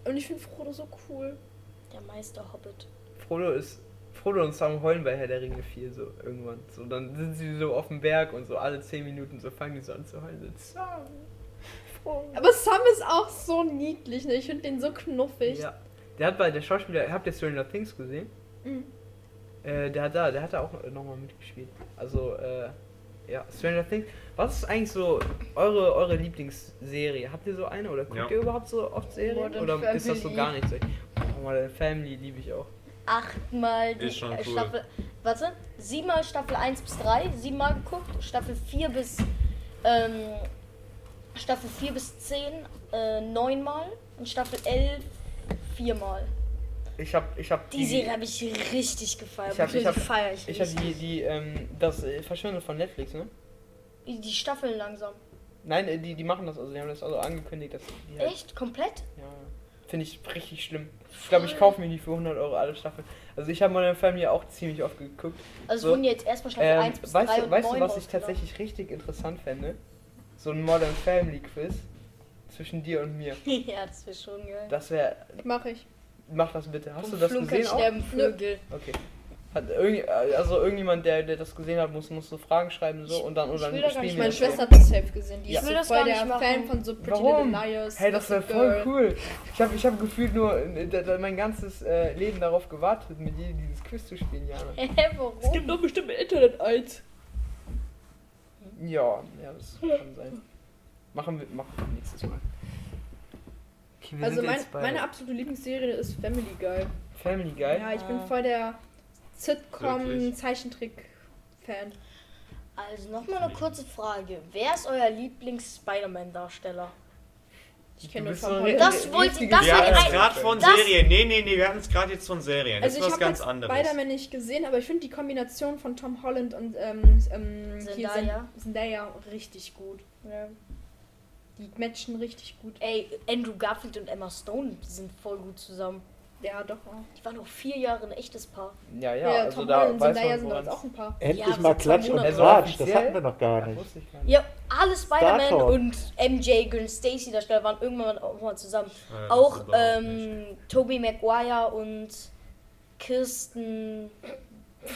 Und ich finde Frodo so cool. Der Meister Hobbit. Frodo ist. Frodo und Sam heulen bei Herr der Ringe 4 so irgendwann. So, dann sind sie so auf dem Berg und so alle 10 Minuten so fangen die so an zu heulen. So, Sam. Frodo. Aber Sam ist auch so niedlich, ne? Ich finde den so knuffig. Ja. Der hat bei der Schauspieler, habt ihr Stranger Things gesehen? Mhm. Äh, der hat da, der hat da auch nochmal mitgespielt. Also, äh, ja, Stranger Things. Was ist eigentlich so eure, eure Lieblingsserie? Habt ihr so eine oder guckt Ja. ihr überhaupt so oft Serien? Modern Oder ist das so gar nichts? Oh, Family liebe ich auch. Achtmal die Ist schon cool. Staffel. Warte, siebenmal Staffel 1 bis 3, siebenmal geguckt. Staffel 4 bis. Ähm, Staffel 4 bis 10, äh, neunmal. Und Staffel 11 viermal. Ich hab, ich hab Die Serie habe ich richtig gefeiert. Ich hab- ich hab- die feier ich, Ich habe die, die, ähm, das äh, Verschwindung von Netflix, ne? die Staffeln langsam. Nein, äh, die, die machen das, also die haben das also angekündigt, dass die halt, Echt? Komplett? Ja, finde ich richtig schlimm. Ich glaube, ich kaufe mir die für 100 Euro alle Staffeln. Also ich habe Modern Family auch ziemlich oft geguckt. Also So. wurden jetzt erstmal Staffel Ähm, 1 bis weißt 3 du, und weißt du, 9 was ich tatsächlich richtig interessant fände? So ein Modern Family Quiz zwischen dir und mir. ja, das wäre schon geil. Das wäre, Mache ich. mach das bitte. Hast du Vom das Flunkern gesehen auch? sterben Vögel. Okay. Hat irgend, also irgendjemand, der, der das gesehen hat, muss, muss so Fragen schreiben so Ich- und dann ich und dann will da gar nicht- Meine das Schwester hat das safe gesehen. Die Ja. ist Ich will so das voll gar der nicht machen. Fan von so Pretty Warum? Little Liars. Hey, das wäre voll cool. Ich habe ich hab gefühlt nur mein ganzes äh, Leben darauf gewartet, mit dir dieses Quiz zu spielen, Jana. Hä, warum? doch bestimmt im Internet eins. Ja, ja, das kann sein. Machen wir, machen wir nächstes Mal. Okay, Also mein, meine absolute Lieblingsserie ist Family Guy. Family Guy. Ja, ich bin Ah. voll der? Sitcom-Zeichentrick-Fan. Also nochmal eine kurze Frage. Wer ist euer Lieblings-Spider-Man-Darsteller? Ich kenne nur ein Holland. Das wollte- das Wir war hatten die es gerade von das- Serien. Nee, nee, nee, wir hatten es gerade jetzt von Serien. Das Also ist ich was habe ganz jetzt anderes. Spider-Man nicht gesehen, aber ich finde die Kombination von Tom Holland und ähm, ähm, hier Zendaya. Zen- Zendaya richtig gut. Ja. Die matchen richtig gut. Ey, Andrew Garfield und Emma Stone die sind voll gut zusammen. Ja, doch. auch. Die waren noch vier Jahre ein echtes Paar. Ja, ja, Ja, also Tom da Holland und weiß man, sind jetzt auch ein Paar. Endlich Ja, mal seit zwei Klatsch und Monaten. Also Tratsch, das hatten wir noch gar nicht. wusste ich gar nicht. Ja, alle Spider-Man und MJ, Gwen Stacy Darsteller waren irgendwann auch mal zusammen. Ja, auch ähm, Tobey Maguire und Kirsten.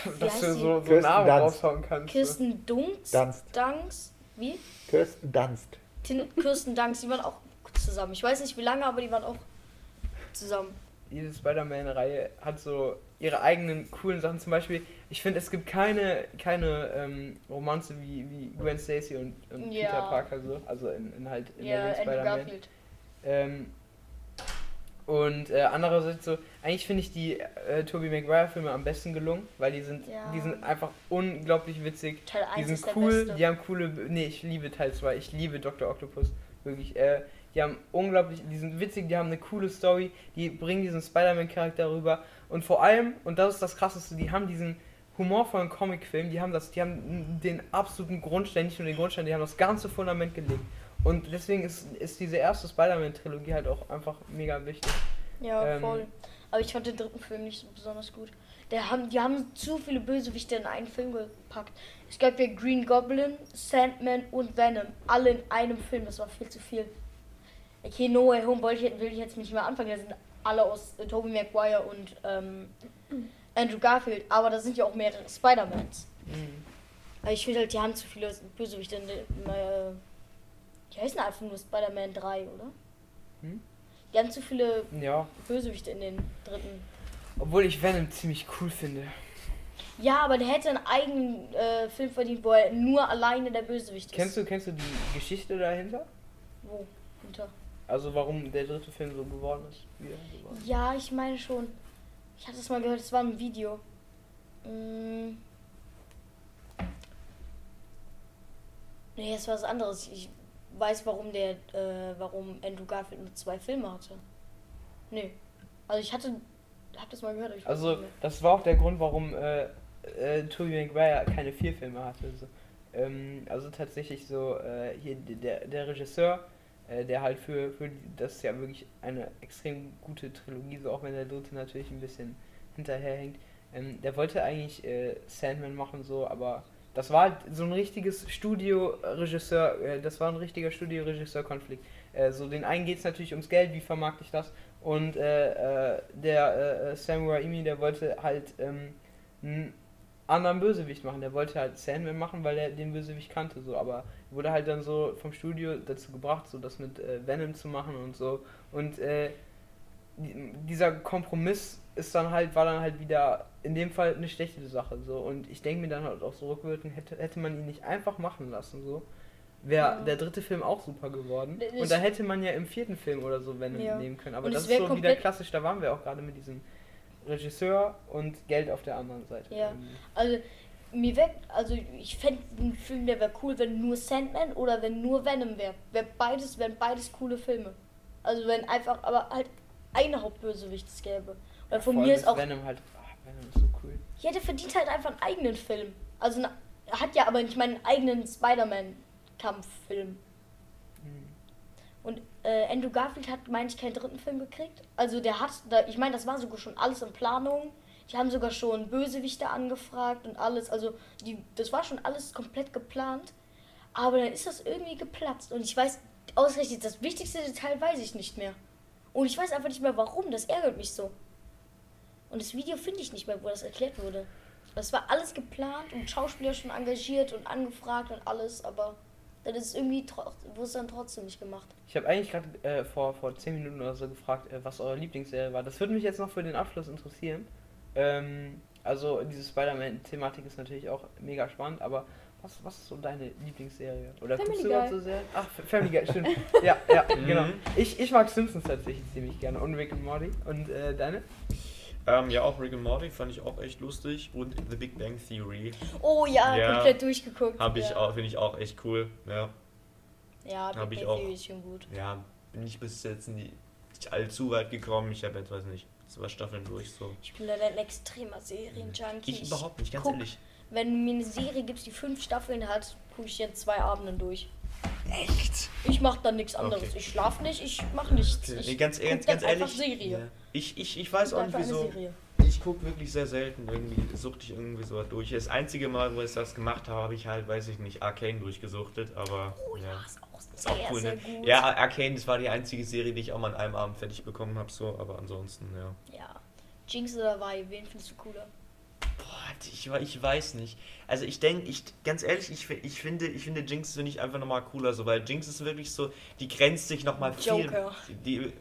Wie Dass heißt du so, so Kirsten Namen raushauen kannst. ne? Kirsten Dunst. Dunst. Dunst. Wie? Kirsten Dunst. Kirsten Dunst, die waren auch zusammen. Ich weiß nicht wie lange, aber die waren auch zusammen. Jede Spider-Man-Reihe hat so ihre eigenen coolen Sachen. Zum Beispiel, ich finde, es gibt keine, keine ähm, Romanze wie, wie Gwen Stacy und, und Ja. Peter Parker so. Also in, in halt in Ja, der Spider-Man. Garfield. Ähm, und äh, andererseits so, eigentlich finde ich die äh, Tobey Maguire-Filme am besten gelungen, weil die sind, Ja. die sind einfach unglaublich witzig. Teil Die 1 sind ist der cool, die haben coole. Nee, ich liebe Teil 2. Ich liebe Dr. Octopus. Wirklich. Äh, die haben unglaublich. Die sind witzig, die haben eine coole Story. Die bringen diesen Spider-Man-Charakter rüber. Und vor allem, und das ist das krasseste, die haben diesen humorvollen Comicfilm, die haben das, die haben den absoluten Grundstein, nicht nur den Grundstein, die haben das ganze Fundament gelegt. Und deswegen ist, ist diese erste Spider-Man-Trilogie halt auch einfach mega wichtig. Ja, Ähm, voll. Aber ich fand den dritten Film nicht so besonders gut. Der haben, die haben zu viele Bösewichte in einen Film gepackt. Es gab ja Green Goblin, Sandman und Venom. Alle in einem Film. Das war viel zu viel. Okay, No Way Home wollte ich, will ich jetzt nicht mehr anfangen. Da sind alle aus äh, Tobey Maguire und ähm, Andrew Garfield, aber da sind ja auch mehrere Spider-Mans. Mhm. Aber ich finde halt, die haben zu viele Bösewichte. in der- Äh, die heißen einfach nur Spider-Man 3, oder? Hm? Die haben zu viele Ja, Bösewichte in den dritten. obwohl ich Venom ziemlich cool finde. Ja, aber der hätte einen eigenen äh, Film verdient, wo er nur alleine der Bösewicht ist. Kennst du, kennst du die Geschichte dahinter? Wo? Hinter. Also warum der dritte Film so geworden ist, wie er geworden? Ja, ich meine schon. Ich hatte es mal gehört, es war ein Video. Mm. Nee, es war was anderes. Ich weiß, warum der, äh, warum Andrew Garfield nur zwei Filme hatte. Nee. Also ich hatte, hab das mal gehört. Also das war auch der Grund, warum äh, äh, Tobey Maguire keine vier Filme hatte. So. Ähm, also tatsächlich so äh, hier der, der Regisseur, äh, der halt für, für das ist ja wirklich eine extrem gute Trilogie, so auch wenn der dritte natürlich ein bisschen hinterherhängt. Ähm, der wollte eigentlich äh, Sandman machen so, aber das war halt so ein richtiges Studio-Regisseur, äh, das war ein richtiger Studio-Regisseur-Konflikt. Äh, so den einen geht es natürlich ums Geld, wie vermarkte ich das? Und äh, äh, der äh, Sam Raimi, der wollte halt ähm, einen anderen Bösewicht machen. Der wollte halt Sandman machen, weil er den Bösewicht kannte, so. Aber wurde halt dann so vom Studio dazu gebracht, so das mit äh, Venom zu machen und so. Und äh, die- dieser Kompromiss ist dann halt, war dann halt wieder in dem Fall eine schlechte Sache, so. Und ich denke mir dann halt auch so rückwirkend, hätte, hätte man ihn nicht einfach machen lassen, so. Wäre Ja. der dritte Film auch super geworden. Das Und da hätte man ja im vierten Film oder so Venom Ja. nehmen können. Aber das ist so wieder klassisch, da waren wir auch gerade mit diesem Regisseur und Geld auf der anderen Seite. Ja. Also, mir weg, also ich fände einen Film, der wäre cool, wenn nur Sandman oder wenn nur Venom wäre. Wär beides, wären beides coole Filme. Also wenn einfach, aber halt eine Hauptbösewicht es gäbe. Oder von Vor mir ist auch, Venom halt. ach, Venom ist so cool. ja, der verdient halt einfach einen eigenen Film. Also na, er hat ja aber nicht meinen eigenen Spider-Man-Kampffilm. Äh, Andrew Garfield hat, meine ich, keinen dritten Film gekriegt. Also der hat, da, ich meine, das war sogar schon alles in Planung. Die haben sogar schon Bösewichte angefragt und alles. Also die, das war schon alles komplett geplant. Aber dann ist das irgendwie geplatzt. Und ich weiß, ausgerechnet das wichtigste Detail weiß ich nicht mehr. Und ich weiß einfach nicht mehr warum. Das ärgert mich so. Und das Video finde ich nicht mehr, wo das erklärt wurde. Das war alles geplant und Schauspieler schon engagiert und angefragt und alles, aber dann ist es irgendwie wurde es dann trotzdem nicht gemacht. Ich habe eigentlich gerade äh, vor, vor 10 Minuten oder so gefragt, äh, was eure Lieblingsserie war. Das würde mich jetzt noch für den Abschluss interessieren. Ähm, also diese Spider-Man-Thematik ist natürlich auch mega spannend, aber was, was ist so deine Lieblingsserie? Oder Family guckst du überhaupt Guy. so Serien? Ach, Family Guy, stimmt. ja, ja, Mhm. genau. Ich, ich mag Simpsons tatsächlich ziemlich gerne und Rick and Morty. Und äh, deine? Ähm, ja, auch Rick and Morty fand ich auch echt lustig. Und The Big Bang Theory Oh ja, Ja. komplett durchgeguckt. habe ich ja. auch, finde ich auch echt cool. Ja, Ja, Hab Big ich Bang auch. Theory ist schon gut. ja bin ich bis jetzt nicht allzu weit gekommen. Ich habe jetzt, weiß nicht, zwei Staffeln durch so. Ich bin leider ein extremer Serienjunkie. Ich überhaupt nicht, ganz guck- ehrlich. Wenn du mir eine Serie gibst, die fünf Staffeln hat, gucke ich in zwei Abenden durch. Echt? Ich mache dann nichts anderes. Okay. Ich schlafe nicht, ich mache nichts. Ich Nee, ganz, guck ganz, ganz ehrlich. Serie. Ich, ich, ich weiß Guck auch nicht wieso. Ich gucke wirklich sehr selten irgendwie, suchte ich irgendwie so durch. Das einzige Mal, wo ich das gemacht habe, habe ich halt, weiß ich nicht, Arcane durchgesuchtet, aber Oh ja, ja. ist auch Ist sehr, auch cool, ne? Ja, Arcane, das war die einzige Serie, die ich auch mal an einem Abend fertig bekommen habe, so, aber ansonsten, ja. ja. Jinx oder Vi, wen findest du cooler? Ich, ich weiß nicht. Also ich denke, ich, ganz ehrlich, ich, ich finde, ich finde Jinx finde ich einfach nochmal cooler, so, weil Jinx ist wirklich so, die grenzt sich nochmal viel. Joker. Die,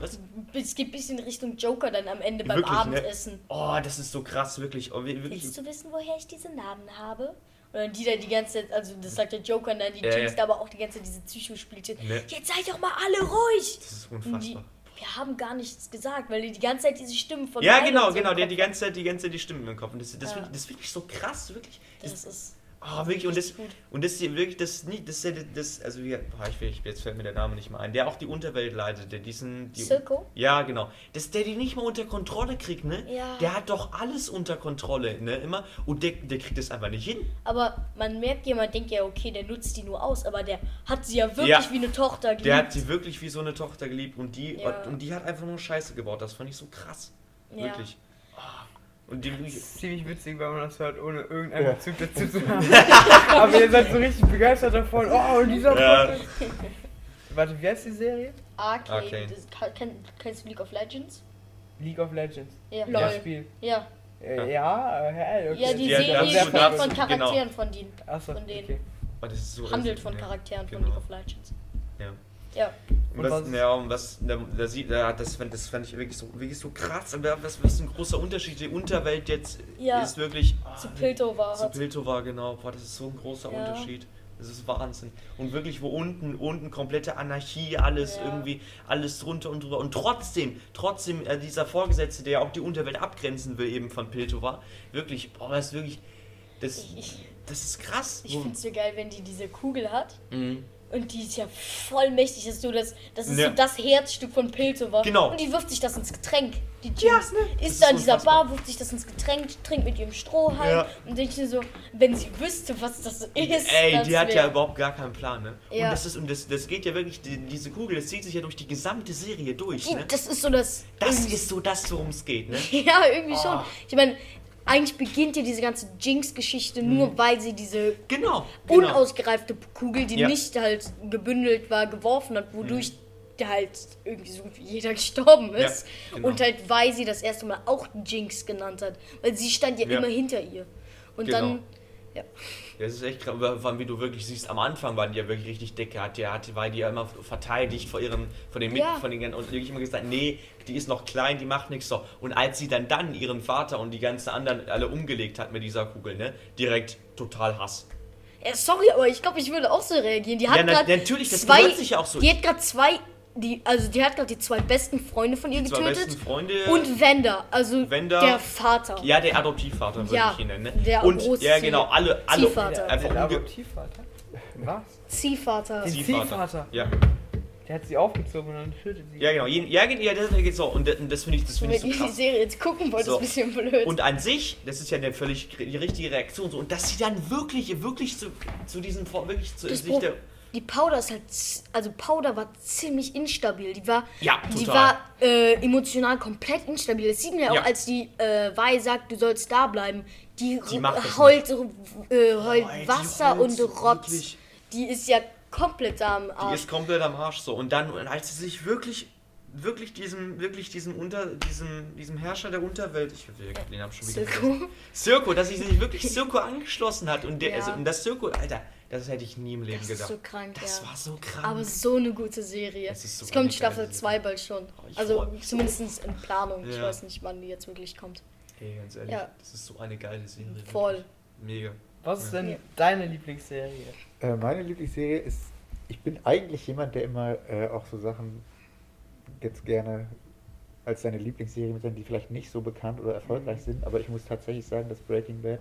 was? Es geht ein bisschen Richtung Joker dann am Ende beim Wirklich, ne? Abendessen. Oh, das ist so krass, wirklich. Oh, wir- wirklich. Willst du wissen, woher ich diese Narben habe? Oder die da die ganze Zeit, also das sagt der Joker dann die Ja, Jinx da aber auch die ganze Zeit diese Psycho-Spielte. Ne. Jetzt seid doch mal alle ruhig! Das ist Und die, unfassbar. Wir haben gar nichts gesagt, weil die die ganze Zeit diese Stimmen von Ja, genau, genau. Der hat die ganze Zeit die ganze Zeit die Stimmen im Kopf. Und das, das, Ja. finde ich- das finde ich so krass, wirklich. Das Das, ist oh, wirklich. Und das, und das hier wirklich, das das, ist ja das, also wie, boah, ich, will- jetzt fällt mir der Name nicht mehr ein. Der auch die Unterwelt leitet, der diesen, die, Silco? ja, genau. Dass der die nicht mal unter Kontrolle kriegt, ne? Ja. Der hat doch alles unter Kontrolle, ne? Immer. Und der, der kriegt das einfach nicht hin. Aber man merkt ja, man denkt ja, okay, der nutzt die nur aus, aber der hat sie ja wirklich Ja. wie eine Tochter geliebt. Der hat sie wirklich wie so eine Tochter geliebt und die, Ja. und die hat einfach nur Scheiße gebaut. Das fand ich so krass. Wirklich. Ah. Und die, Das ist ziemlich witzig, weil man das hört, ohne irgendeinen Ja. Bezug dazu zu haben. Aber ihr seid so richtig begeistert davon. Oh, und dieser Ja. Podcast. Warte, wie heißt die Serie? Arcane. Arcane. Kenn, kennst du League of Legends? League of Legends. Ja. Das. Spiel. Ja. Äh, ja, äh, okay. Ja, die Ja, Serie dazu- von genau. Charakteren von denen. Achso, von denen. okay. Oh, das ist so Handelt von Charakteren von genau. League of Legends. Ja. Ja. Und Und was, was- ja, und was, da, da sieht, da, das, fand, das fand ich wirklich so, wirklich so krass. Und was, was ein großer Unterschied. Die Unterwelt jetzt Ja. ist wirklich. ah, Zu Piltover Zu hat. Piltover, genau. Boah, das ist so ein großer Ja. Unterschied. Das ist Wahnsinn. Und wirklich, wo unten, unten komplette Anarchie, alles Ja. irgendwie, alles drunter und drüber. Und trotzdem, trotzdem, äh, dieser Vorgesetzte, der ja auch die Unterwelt abgrenzen will, eben von Piltover, wirklich, boah, das ist wirklich, das, Ich, das ist krass. ich es so geil, wenn die diese Kugel hat. Mhm. Und die ist ja voll mächtig. Das ist so das, das, ist Ja. so das Herzstück von Piltover. Genau. Und die wirft sich das ins Getränk. Die Jinx Das ist da in dieser. Bar, wirft sich das ins Getränk, trinkt mit ihrem Strohhalm. Ja. Und denkt sich so, wenn sie wüsste, was das ist. Ey, die hat wär- ja überhaupt gar keinen Plan, ne? Ja. Und das ist, und das, das geht ja wirklich, die, diese Kugel, das zieht sich ja durch die gesamte Serie durch, Die, ne? das ist so das. Das ist so das, worum es geht, ne? Ja, irgendwie schon. Ah. Ich meine, eigentlich beginnt ja diese ganze Jinx-Geschichte nur, weil sie diese Genau. genau. unausgereifte Kugel, die Ja. nicht halt gebündelt war, geworfen hat, wodurch der halt irgendwie so wie jeder gestorben Ja, ist. genau. Und halt, weil sie das erste Mal auch Jinx genannt hat. Weil sie stand ja, Ja. immer hinter ihr. Und Genau. dann, ja. Das ist echt krass, wie du wirklich siehst, am Anfang waren die ja wirklich richtig dicke, hat die, hat, war die ja immer verteidigt vor ihren, von den Mit, Ja. von den und wirklich immer gesagt, nee, die ist noch klein, die macht nichts so. Und als sie dann dann ihren Vater und die ganzen anderen alle umgelegt hat mit dieser Kugel, ne, direkt total Hass. ja. Sorry, aber ich glaube, ich würde auch so reagieren. Die hat Ja, na- natürlich, das zwei, sich ja auch so. Die hat gerade zwei, die, also die hat gerade die zwei besten Freunde von ihr Zwei getötet. besten Freunde. Und Wender, also Wender. der Vater. ja, der Adoptivvater würde Ja, ich ihn nennen. Ne? der und ja, genau, alle, alle Ziehvater. einfach Der Adoptivvater? Was? Ziehvater. Den Ziehvater. Ziehvater. Ja, Der hat sie aufgezogen und dann tötet sie. ja, genau. Ja, ja das geht so. Und das, das finde ich, das Wenn finde ich ich so die krass. Serie jetzt gucken wollte, So. ist ein bisschen blöd. Und an sich, das ist ja eine völlig die richtige Reaktion so. Und dass sie dann wirklich, wirklich zu, zu diesem, wirklich zu Das sich der. Die Powder ist halt, also Powder war ziemlich instabil. Die war, Ja, die total. war äh, emotional komplett instabil. Das sieht man ja auch, Ja. als die äh, Vi sagt, du sollst da bleiben. Die, Die heult, äh, heult Oh, die Wasser und so Rotz. wirklich. Die ist ja komplett am Die Arsch. ist komplett am Arsch so. Und dann, als sie sich wirklich, wirklich diesem, wirklich diesem Unter, diesem, diesem Herrscher der Unterwelt, ich will den Namen schon wieder. Silko. Sirko, dass sie sich wirklich Sirko angeschlossen hat. Und, der, Ja. also, und das Sirko, Alter, das hätte ich nie im Leben Das ist gedacht. so krank, das ja. war so krank. Aber so eine gute Serie. Es ist so es kommt Staffel geile 2 bald schon. Oh, ich Also zumindest in Planung. Ich Ja. weiß nicht, wann die jetzt wirklich kommt. Ey, ganz ehrlich, Ja. das ist so eine geile Serie. Voll. Wirklich. Mega. Was ist denn deine Lieblingsserie? Äh, meine Lieblingsserie ist, ich bin eigentlich jemand, der immer äh, auch so Sachen jetzt gerne als seine Lieblingsserie mit die vielleicht nicht so bekannt oder erfolgreich sind, aber ich muss tatsächlich sagen, dass Breaking Bad,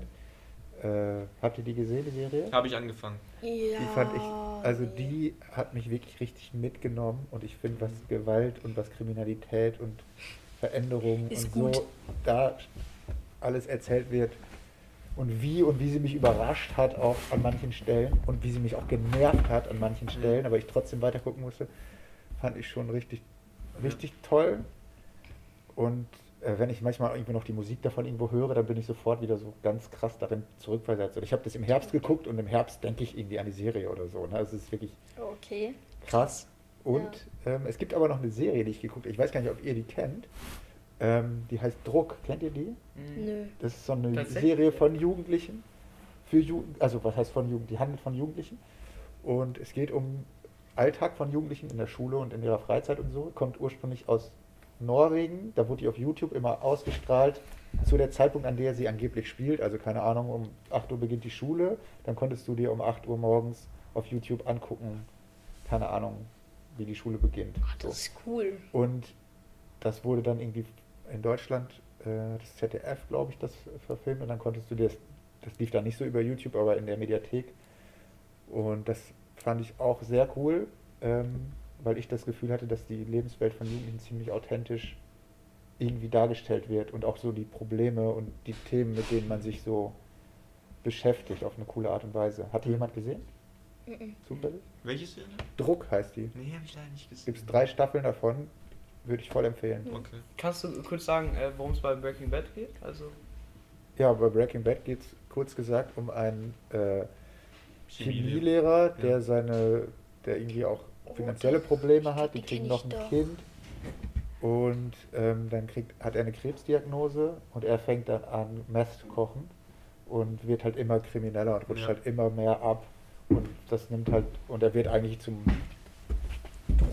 äh, habt ihr die gesehen, die Serie? Habe ich angefangen. Ja, Die fand ich, also nee. die hat mich wirklich richtig mitgenommen und ich finde, was Gewalt und was Kriminalität und Veränderungen Ist und gut. so da alles erzählt wird und wie und wie sie mich überrascht hat auch an manchen Stellen und wie sie mich auch genervt hat an manchen Stellen, aber ich trotzdem weiter gucken musste, fand ich schon richtig, richtig toll. Und wenn ich manchmal irgendwo noch die Musik davon irgendwo höre, dann bin ich sofort wieder so ganz krass darin zurückversetzt. Und ich habe das im Herbst geguckt und im Herbst denke ich irgendwie an die Serie oder so. Ne? Also es ist wirklich Okay. krass. Und ähm, es gibt aber noch eine Serie, die ich geguckt habe. Ich weiß gar nicht, ob ihr die kennt. Ähm, die heißt Druck. Kennt ihr die? Hm. Nö. Das ist so eine? Serie von Jugendlichen. Für Jugend, also was heißt von Jugend? Die handelt von Jugendlichen. Und es geht um Alltag von Jugendlichen in der Schule und in ihrer Freizeit und so. Kommt ursprünglich aus Norwegen. Da wurde die auf YouTube immer ausgestrahlt zu der Zeitpunkt, an der sie angeblich spielt. Also keine Ahnung, um 8 Uhr beginnt die Schule. Dann konntest du dir um 8 Uhr morgens auf YouTube angucken. Keine Ahnung, wie die Schule beginnt. Ach, So. das ist cool. Und das wurde dann irgendwie in Deutschland, äh, das ZDF, glaube ich, das verfilmt. Und dann konntest du dir das, das lief dann nicht so über YouTube, aber in der Mediathek. Und das fand ich auch sehr cool, ähm, weil ich das Gefühl hatte, dass die Lebenswelt von Jugendlichen ziemlich authentisch irgendwie dargestellt wird und auch so die Probleme und die Themen, mit denen man sich so beschäftigt auf eine coole Art und Weise. Hat die jemand gesehen? Mhm. Zufällig? Welche Serie? Druck heißt die. Nee, habe ich leider nicht gesehen. Gibt es drei Staffeln davon, würde ich voll empfehlen. Okay. Kannst du kurz sagen, äh, worum es bei Breaking Bad geht? Also, Ja, bei Breaking Bad geht es kurz gesagt um einen äh, Chemielehrer. Chemielehrer, der Ja. seine, der irgendwie auch finanzielle Probleme hat, die kriegen noch ein. Kind und ähm, dann kriegt, hat er eine Krebsdiagnose und er fängt dann an, Meth zu kochen und wird halt immer krimineller und rutscht Ja. halt immer mehr ab und das nimmt halt, und er wird eigentlich zum,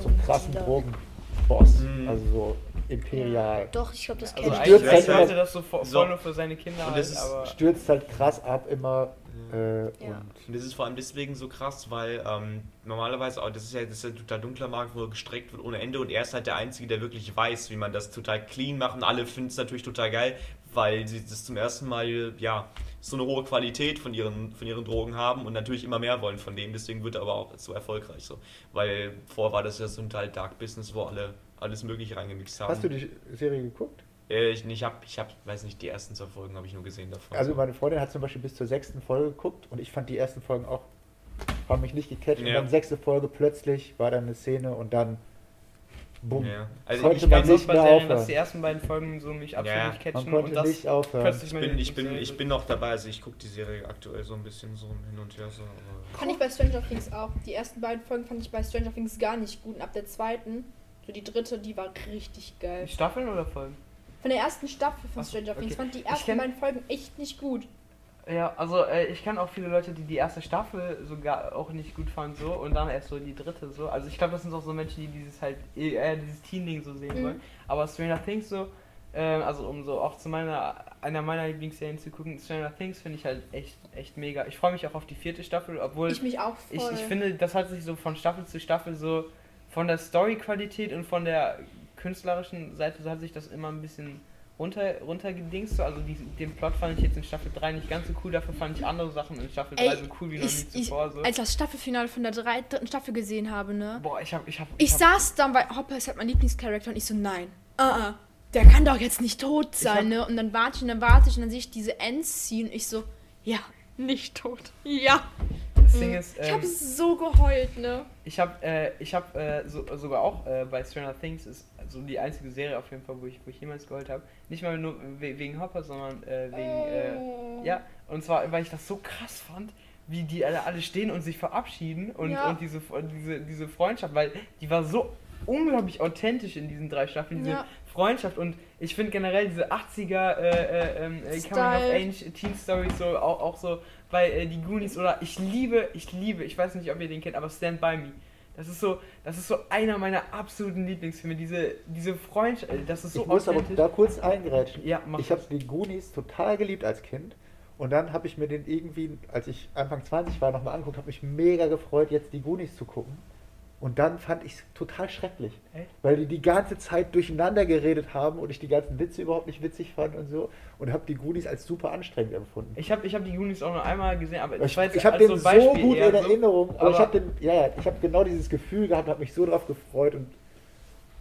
zum krassen. Drogenboss, Mhm. also so imperial. Doch, ich glaube, das Also kenne stürzt ich. eigentlich halt sollte das so voll, So. voll nur für seine Kinder Und halt, das ist- aber Stürzt halt krass ab immer äh, Ja. und Und das ist vor allem deswegen so krass, weil ähm, normalerweise, auch, das ist ja, das ist ein total dunkler Markt, wo er gestreckt wird ohne Ende und er ist halt der Einzige, der wirklich weiß, wie man das total clean macht und alle finden es natürlich total geil, weil sie das zum ersten Mal, ja, so eine hohe Qualität von ihren, von ihren Drogen haben und natürlich immer mehr wollen von dem, deswegen wird er aber auch so erfolgreich so, weil vorher war das ja so ein Teil Dark Business, wo alle alles mögliche reingemixt haben. Hast du die Serie geguckt? Äh, ich ich habe, ich hab, weiß nicht, die ersten zwei Folgen habe ich nur gesehen davon. Also meine Freundin hat zum Beispiel bis zur sechsten Folge geguckt und ich fand die ersten Folgen auch, haben mich nicht gecatcht. Und Ja. dann sechste Folge plötzlich war dann eine Szene und dann bumm. ja. Also Konnte ich, man ganz nicht bei mehr Serien, aufhören. dass die ersten beiden Folgen so mich absolut Ja. nicht Man catchen konnte und das nicht aufhören. ich bin, ich bin, ich bin noch dabei, also ich gucke die Serie aktuell so ein bisschen so hin und her so. Fand ich bei Stranger Things auch. Die ersten beiden Folgen fand ich bei Stranger Things gar nicht gut. Und ab der zweiten, so die dritte, die war richtig geil. Staffeln oder Folgen? Von der ersten Staffel von Stranger Things okay. fand die Ich ersten beiden Folgen echt nicht gut. Ja, also äh, ich kenne auch viele Leute, die die erste Staffel sogar auch nicht gut fanden so und dann erst so die dritte so. Also ich glaube, das sind auch so Menschen, die dieses halt eher dieses Teen-Ding so sehen Mhm. wollen. Aber Stranger Things so, ähm, also um so auch zu meiner einer meiner Lieblingsserien zu gucken, Stranger Things finde ich halt echt echt mega. Ich freue mich auch auf die vierte Staffel, obwohl Ich mich auch ich, voll. ich finde, das hat sich so von Staffel zu Staffel so von der Story-Qualität und von der künstlerischen Seite so hat sich das immer ein bisschen runter, runtergedingst. So. Also die, den Plot fand ich jetzt in Staffel 3 nicht ganz so cool, dafür fand ich andere Sachen in Staffel 3 Ey, so cool wie noch ich, nie ich, zuvor. So. als ich das Staffelfinale von der drei, dritten Staffel gesehen habe, ne? Boah, ich hab, ich hab, Ich hab, saß dann, weil Hopper ist halt mein Lieblingscharakter und ich so, nein, uh -uh, der kann doch jetzt nicht tot sein, ne? Und dann warte ich und dann warte ich und dann sehe ich diese Endscene und ich so, ja, nicht tot. Ja. Das Ding ist, Ich ähm, habe so geheult, ne? Ich habe äh, ich hab, äh, so, sogar auch äh, bei Stranger Things ist so die einzige Serie auf jeden Fall, wo ich, wo ich jemals geholt habe. Nicht mal nur we wegen Hopper, sondern äh, wegen. Äh, ja, und zwar, weil ich das so krass fand, wie die alle, alle stehen und sich verabschieden und, Ja. und diese, diese, diese Freundschaft, weil die war so unglaublich authentisch in diesen drei Staffeln, diese Ja. Freundschaft und ich finde generell diese 80er äh, äh, ähm, äh, Coming of. Age Teen Stories so auch, auch so bei äh, die Goonies oder ich liebe, ich liebe, ich weiß nicht, ob ihr den kennt, aber Stand By Me. Das ist so, das ist so einer meiner absoluten Lieblingsfilme. Diese, diese Freundschaft, äh, das ist so ich muss aber da kurz eingrätschen. Ja, mach Ich habe die Goonies total geliebt als Kind. Und dann habe ich mir den irgendwie, als ich Anfang 20 war, nochmal angeguckt, habe mich mega gefreut, jetzt die Goonies zu gucken. Und dann fand ich es total schrecklich. Echt? Weil die die ganze Zeit durcheinander geredet haben und ich die ganzen Witze überhaupt nicht witzig fand und so. Und habe die Goonies als super anstrengend empfunden. Ich habe ich hab die Goonies auch nur einmal gesehen, aber Ich, war jetzt ich habe den so so gut in so. Erinnerung, aber, ich aber- habe den, ja, ja, ich habe genau dieses Gefühl gehabt, habe mich so drauf gefreut und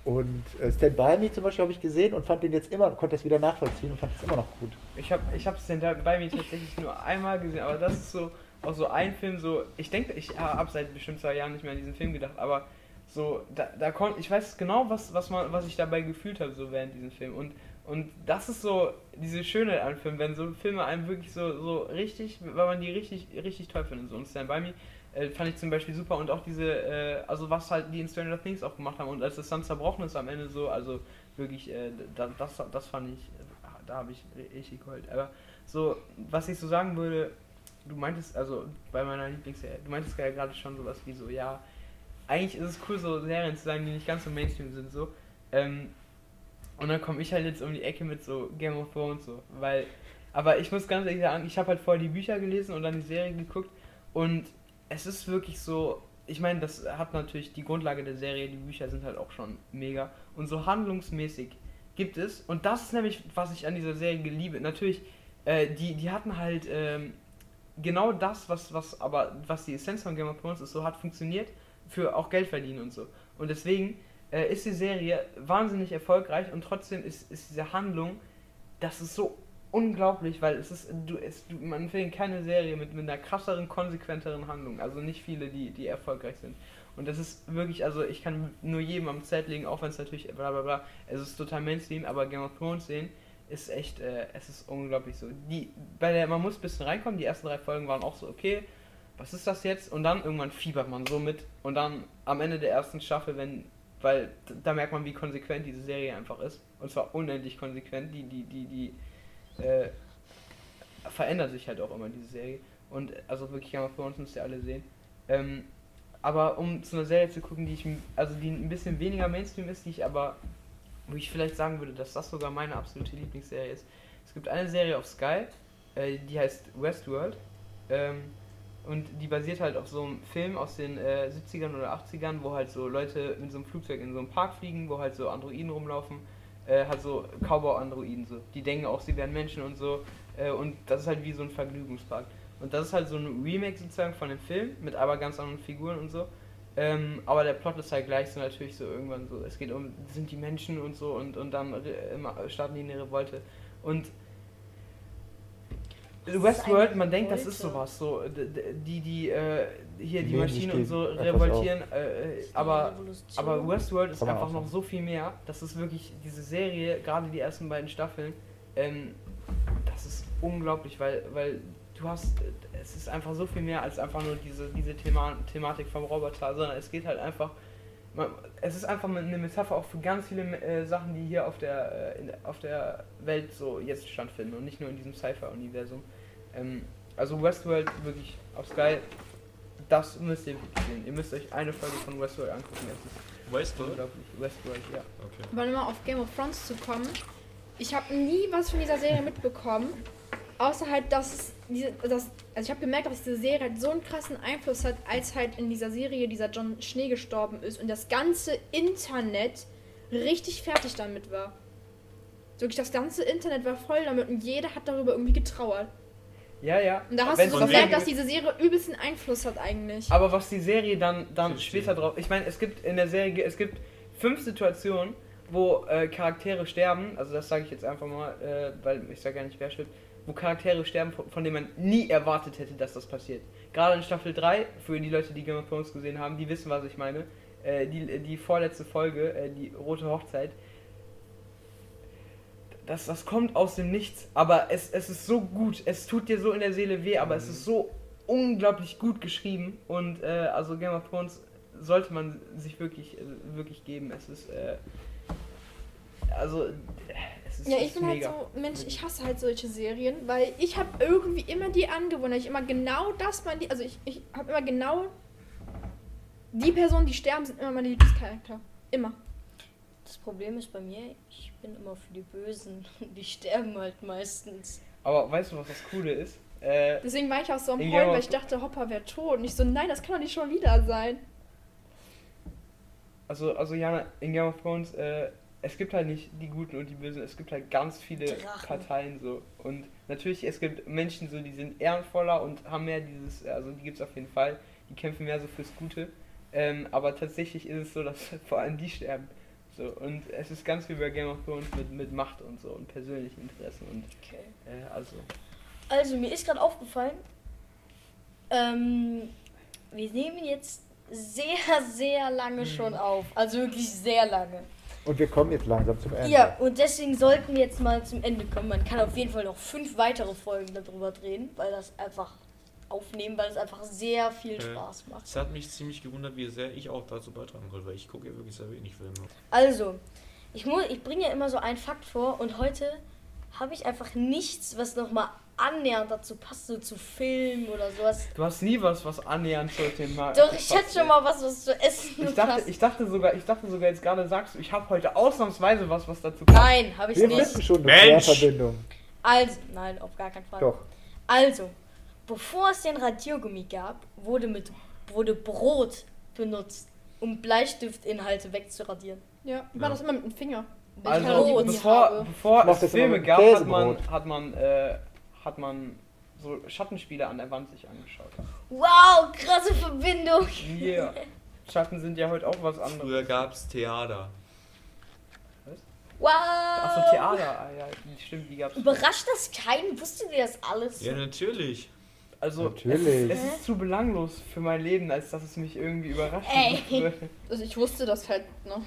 und äh, Stand By Me zum Beispiel habe ich gesehen und fand den jetzt immer, konnte das wieder nachvollziehen und fand es immer noch gut. Ich habe ich hab's denn da bei mir tatsächlich nur einmal gesehen, aber das ist so auch so ein Film, so ich denke, ich habe seit bestimmt zwei Jahren nicht mehr an diesen Film gedacht, aber so da, da konnte ich weiß genau, was was man was ich dabei gefühlt habe so während diesem Film und und das ist so diese Schöne an Filmen, wenn so Filme einem wirklich so so richtig, weil man die richtig richtig toll findet so und Stand by Me äh, fand ich zum Beispiel super und auch diese, äh, also was halt die in Stranger Things auch gemacht haben und als das dann zerbrochen ist am Ende so, also wirklich, äh, da, das, das fand ich, da habe ich richtig geheult. Aber so, was ich so sagen würde, du meintest, also bei meiner Lieblingsserie, du meintest ja gerade schon sowas wie so, ja, eigentlich ist es cool, so Serien zu sagen, die nicht ganz so Mainstream sind, so. Ähm, und dann komme ich halt jetzt um die Ecke mit so Game of Thrones, so, weil, aber ich muss ganz ehrlich sagen, ich habe halt vorher die Bücher gelesen und dann die Serie geguckt und es ist wirklich so, ich meine, das hat natürlich die Grundlage der Serie, die Bücher sind halt auch schon mega. Und so handlungsmäßig gibt es, und das ist nämlich, was ich an dieser Serie liebe. Natürlich, äh, die, die hatten halt ähm, genau das, was, was aber, was die Essenz von Game of Thrones ist, so hat funktioniert für auch Geld verdienen und so. Und deswegen äh, ist die Serie wahnsinnig erfolgreich und trotzdem ist, ist diese Handlung, das ist so unglaublich, weil es ist, du, es, du, man findet keine Serie mit, mit einer krasseren, konsequenteren Handlung. Also nicht viele, die, die erfolgreich sind. Und das ist wirklich, also ich kann nur jedem am Zelt legen, auch wenn es natürlich bla bla bla, es ist total Mainstream, aber Game of Thrones sehen ist echt, äh, es ist unglaublich so. Die, bei der, man muss ein bisschen reinkommen, die ersten drei Folgen waren auch so okay, was ist das jetzt? Und dann irgendwann fiebert man so mit. Und dann am Ende der ersten Staffel, wenn, weil da merkt man, wie konsequent diese Serie einfach ist. Und zwar unendlich konsequent. Die, die, die, die äh, verändert sich halt auch immer, diese Serie. Und also wirklich Game of Thrones müsst ihr alle sehen. Ähm, aber um zu einer Serie zu gucken, die ich, also die ein bisschen weniger Mainstream ist, die ich aber, wo ich vielleicht sagen würde, dass das sogar meine absolute Lieblingsserie ist. Es gibt eine Serie auf Sky, äh, die heißt Westworld. Ähm, und die basiert halt auf so einem Film aus den äh, 70ern oder 80ern, wo halt so Leute mit so einem Flugzeug in so einem Park fliegen, wo halt so Androiden rumlaufen. Äh, halt so Cowboy-Androiden so. Die denken auch, sie wären Menschen und so. Äh, und das ist halt wie so ein Vergnügungspark. Und das ist halt so ein Remake sozusagen von dem Film, mit aber ganz anderen Figuren und so. Ähm, aber der Plot ist halt gleich so natürlich so irgendwann so, es geht um, sind die Menschen und so und, und dann starten die eine Revolte. Und Westworld, man denkt, das ist sowas, so, die, die, äh, hier die sich Maschinen und so revoltieren, äh, äh, aber, aber Westworld ist einfach auch noch so viel mehr, das ist wirklich, diese Serie, gerade die ersten beiden Staffeln, ähm, das ist unglaublich, weil, weil du hast, es ist einfach so viel mehr als einfach nur diese, diese Thema, Thematik vom Roboter, sondern es geht halt einfach, man, es ist einfach eine Metapher auch für ganz viele äh, Sachen, die hier auf der, äh, in, auf der Welt so jetzt stattfinden und nicht nur in diesem Sci-Fi-Universum. Ähm, also Westworld wirklich auf Sky, das müsst ihr wirklich sehen. Ihr müsst euch eine Folge von Westworld angucken. Es ist Westworld? Westworld, ja. Okay. Aber nur mal auf Game of Thrones zu kommen. Ich habe nie was von dieser Serie mitbekommen. Außer halt, dass es diese, dass, also ich habe gemerkt, dass diese Serie halt so einen krassen Einfluss hat, als halt in dieser Serie dieser John Schnee gestorben ist und das ganze Internet richtig fertig damit war. Wirklich, das ganze Internet war voll damit und jeder hat darüber irgendwie getrauert. Ja, ja. Und da hast Wenn's du so gemerkt, dass diese Serie übelsten Einfluss hat eigentlich. Aber was die Serie dann, dann später drauf. Ich meine, es gibt in der Serie, es gibt fünf Situationen, wo äh, Charaktere sterben. Also das sage ich jetzt einfach mal, äh, weil ich sage ja nicht, wer stirbt. Wo Charaktere sterben, von, denen man nie erwartet hätte, dass das passiert. Gerade in Staffel 3, für die Leute, die Game of Thrones gesehen haben, die wissen, was ich meine. Äh, die, die vorletzte Folge, äh, die Rote Hochzeit. Das, das kommt aus dem Nichts, aber es, es ist so gut. Es tut dir so in der Seele weh, aber es ist so unglaublich gut geschrieben und äh, also Game of Thrones sollte man sich wirklich äh, wirklich geben. Es ist äh, also äh, ist, Ja, ich bin halt mega. so, Mensch, ich hasse halt solche Serien, weil ich habe irgendwie immer die Angewohnheit, ich immer genau das, mein, also ich, ich habe immer genau die Personen, die sterben, sind immer meine Lieblingscharakter. Immer. Das Problem ist bei mir, ich bin immer für die Bösen. Die sterben halt meistens. Aber weißt du, was das Coole ist? Äh, Deswegen war ich auch so am Heulen, weil ich dachte, Hopper wäre tot. Und ich so, nein, das kann doch nicht schon wieder sein. also also Jana, in Game of Thrones äh, es gibt halt nicht die Guten und die Bösen, es gibt halt ganz viele Drachen. Parteien so. Und natürlich, es gibt Menschen so, die sind ehrenvoller und haben mehr dieses, also die gibt es auf jeden Fall, die kämpfen mehr so fürs Gute. Ähm, aber tatsächlich ist es so, dass vor allem die sterben. So, und es ist ganz wie bei Game of Thrones mit, mit Macht und so und persönlichen Interessen und Okay. äh, also. Also, mir ist gerade aufgefallen, ähm, wir nehmen jetzt sehr, sehr lange schon auf. Also wirklich sehr lange. Und wir kommen jetzt langsam zum Ende. Ja, und deswegen sollten wir jetzt mal zum Ende kommen. Man kann auf jeden Fall noch fünf weitere Folgen darüber drehen, weil das einfach aufnehmen, weil es einfach sehr viel Äh, Spaß macht. Es hat mich ziemlich gewundert, wie sehr ich auch dazu beitragen konnte, weil ich gucke ja wirklich sehr wenig Filme. Also, ich, mu- ich bringe ja immer so einen Fakt vor und heute habe ich einfach nichts, was nochmal annähernd dazu passt, so zu Filmen oder sowas. Du hast nie was, was annähernd zu dem Thema. Doch, ich hätte schon mal was, was zu essen Ich dachte, passt. ich dachte sogar, ich dachte sogar jetzt gerade sagst du, ich habe heute ausnahmsweise was, was dazu passt. Nein, habe ich wir nicht. finden schon eine Mensch! Querverbindung. Also, nein, auf gar keinen Fall. Doch. Also, bevor es den Radiergummi gab, wurde, mit, wurde Brot benutzt, um Bleistiftinhalte wegzuradieren. Ja, ich Ja. das immer mit dem Finger. Also bevor, bevor es Filme gab, hat man, hat man, äh, hat man so Schattenspiele an der Wand sich angeschaut. Wow, krasse Verbindung. Yeah. Schatten sind ja heute auch was anderes. Früher gab es Theater. Wow. Achso, Theater, ah, ja, die- stimmt, die gab's. Überrascht das keinen? Wusstet ihr das alles? Ja, natürlich. Also, Natürlich. Es, ist, es ist zu belanglos für mein Leben, als dass es mich irgendwie überrascht Ey. würde. Also ich wusste das halt, ne?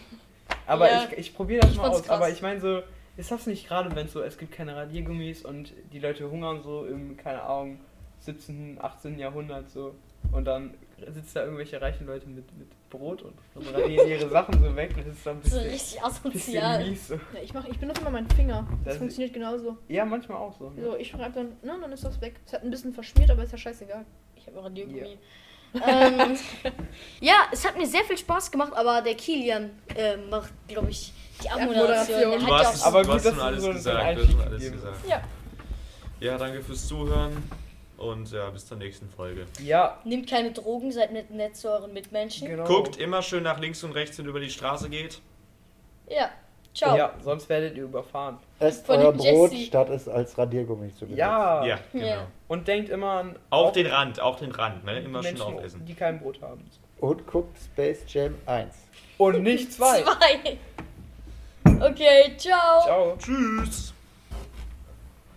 Aber Ja. ich, ich probiere das Ich mal aus. Aber krass. ich meine so, ist das nicht gerade, wenn so, es gibt keine Radiergummis und die Leute hungern so im, keine Ahnung, 17., 18. Jahrhundert so. Und dann sitzen da irgendwelche reichen Leute mit, mit Brot und, und radieren ihre Sachen so weg. Das ist dann ein So bisschen, richtig bisschen asozial. mies. So. Ja, ich, mach, ich benutze immer meinen Finger. Das, Das- funktioniert genauso. Ja, manchmal auch so. Ne? So, ich schreibe dann, ne, dann ist das weg. Es hat ein bisschen verschmiert, aber ist ja scheißegal. Ich habe Radiergummi. ähm, ja, es hat mir sehr viel Spaß gemacht, aber der Kilian äh, macht, glaube ich, die Abmoderation. Abmoderation. Der Du hat ja hast, Aber gut, dass schon du alles so gesagt. Du hast alles gesagt. Ja. Ja, danke fürs Zuhören und ja, bis zur nächsten Folge. Ja, Nimmt keine Drogen, seid nett, nett zu euren Mitmenschen. genau. Guckt immer schön nach links und rechts, wenn ihr über die Straße geht. Ja, ciao. Ja, sonst werdet ihr überfahren. Esst Von euer dem Brot, Jesse. statt es als Radiergummi zu benutzen. Ja. Ja, genau. Ja. Und denkt immer an Auch den Rand, auch den Rand, ne? Immer schön Menschen, aufessen. die kein Brot haben. Und guckt Space Jam 1. Und nicht zwei. Zwei. Okay, ciao. Ciao. Tschüss!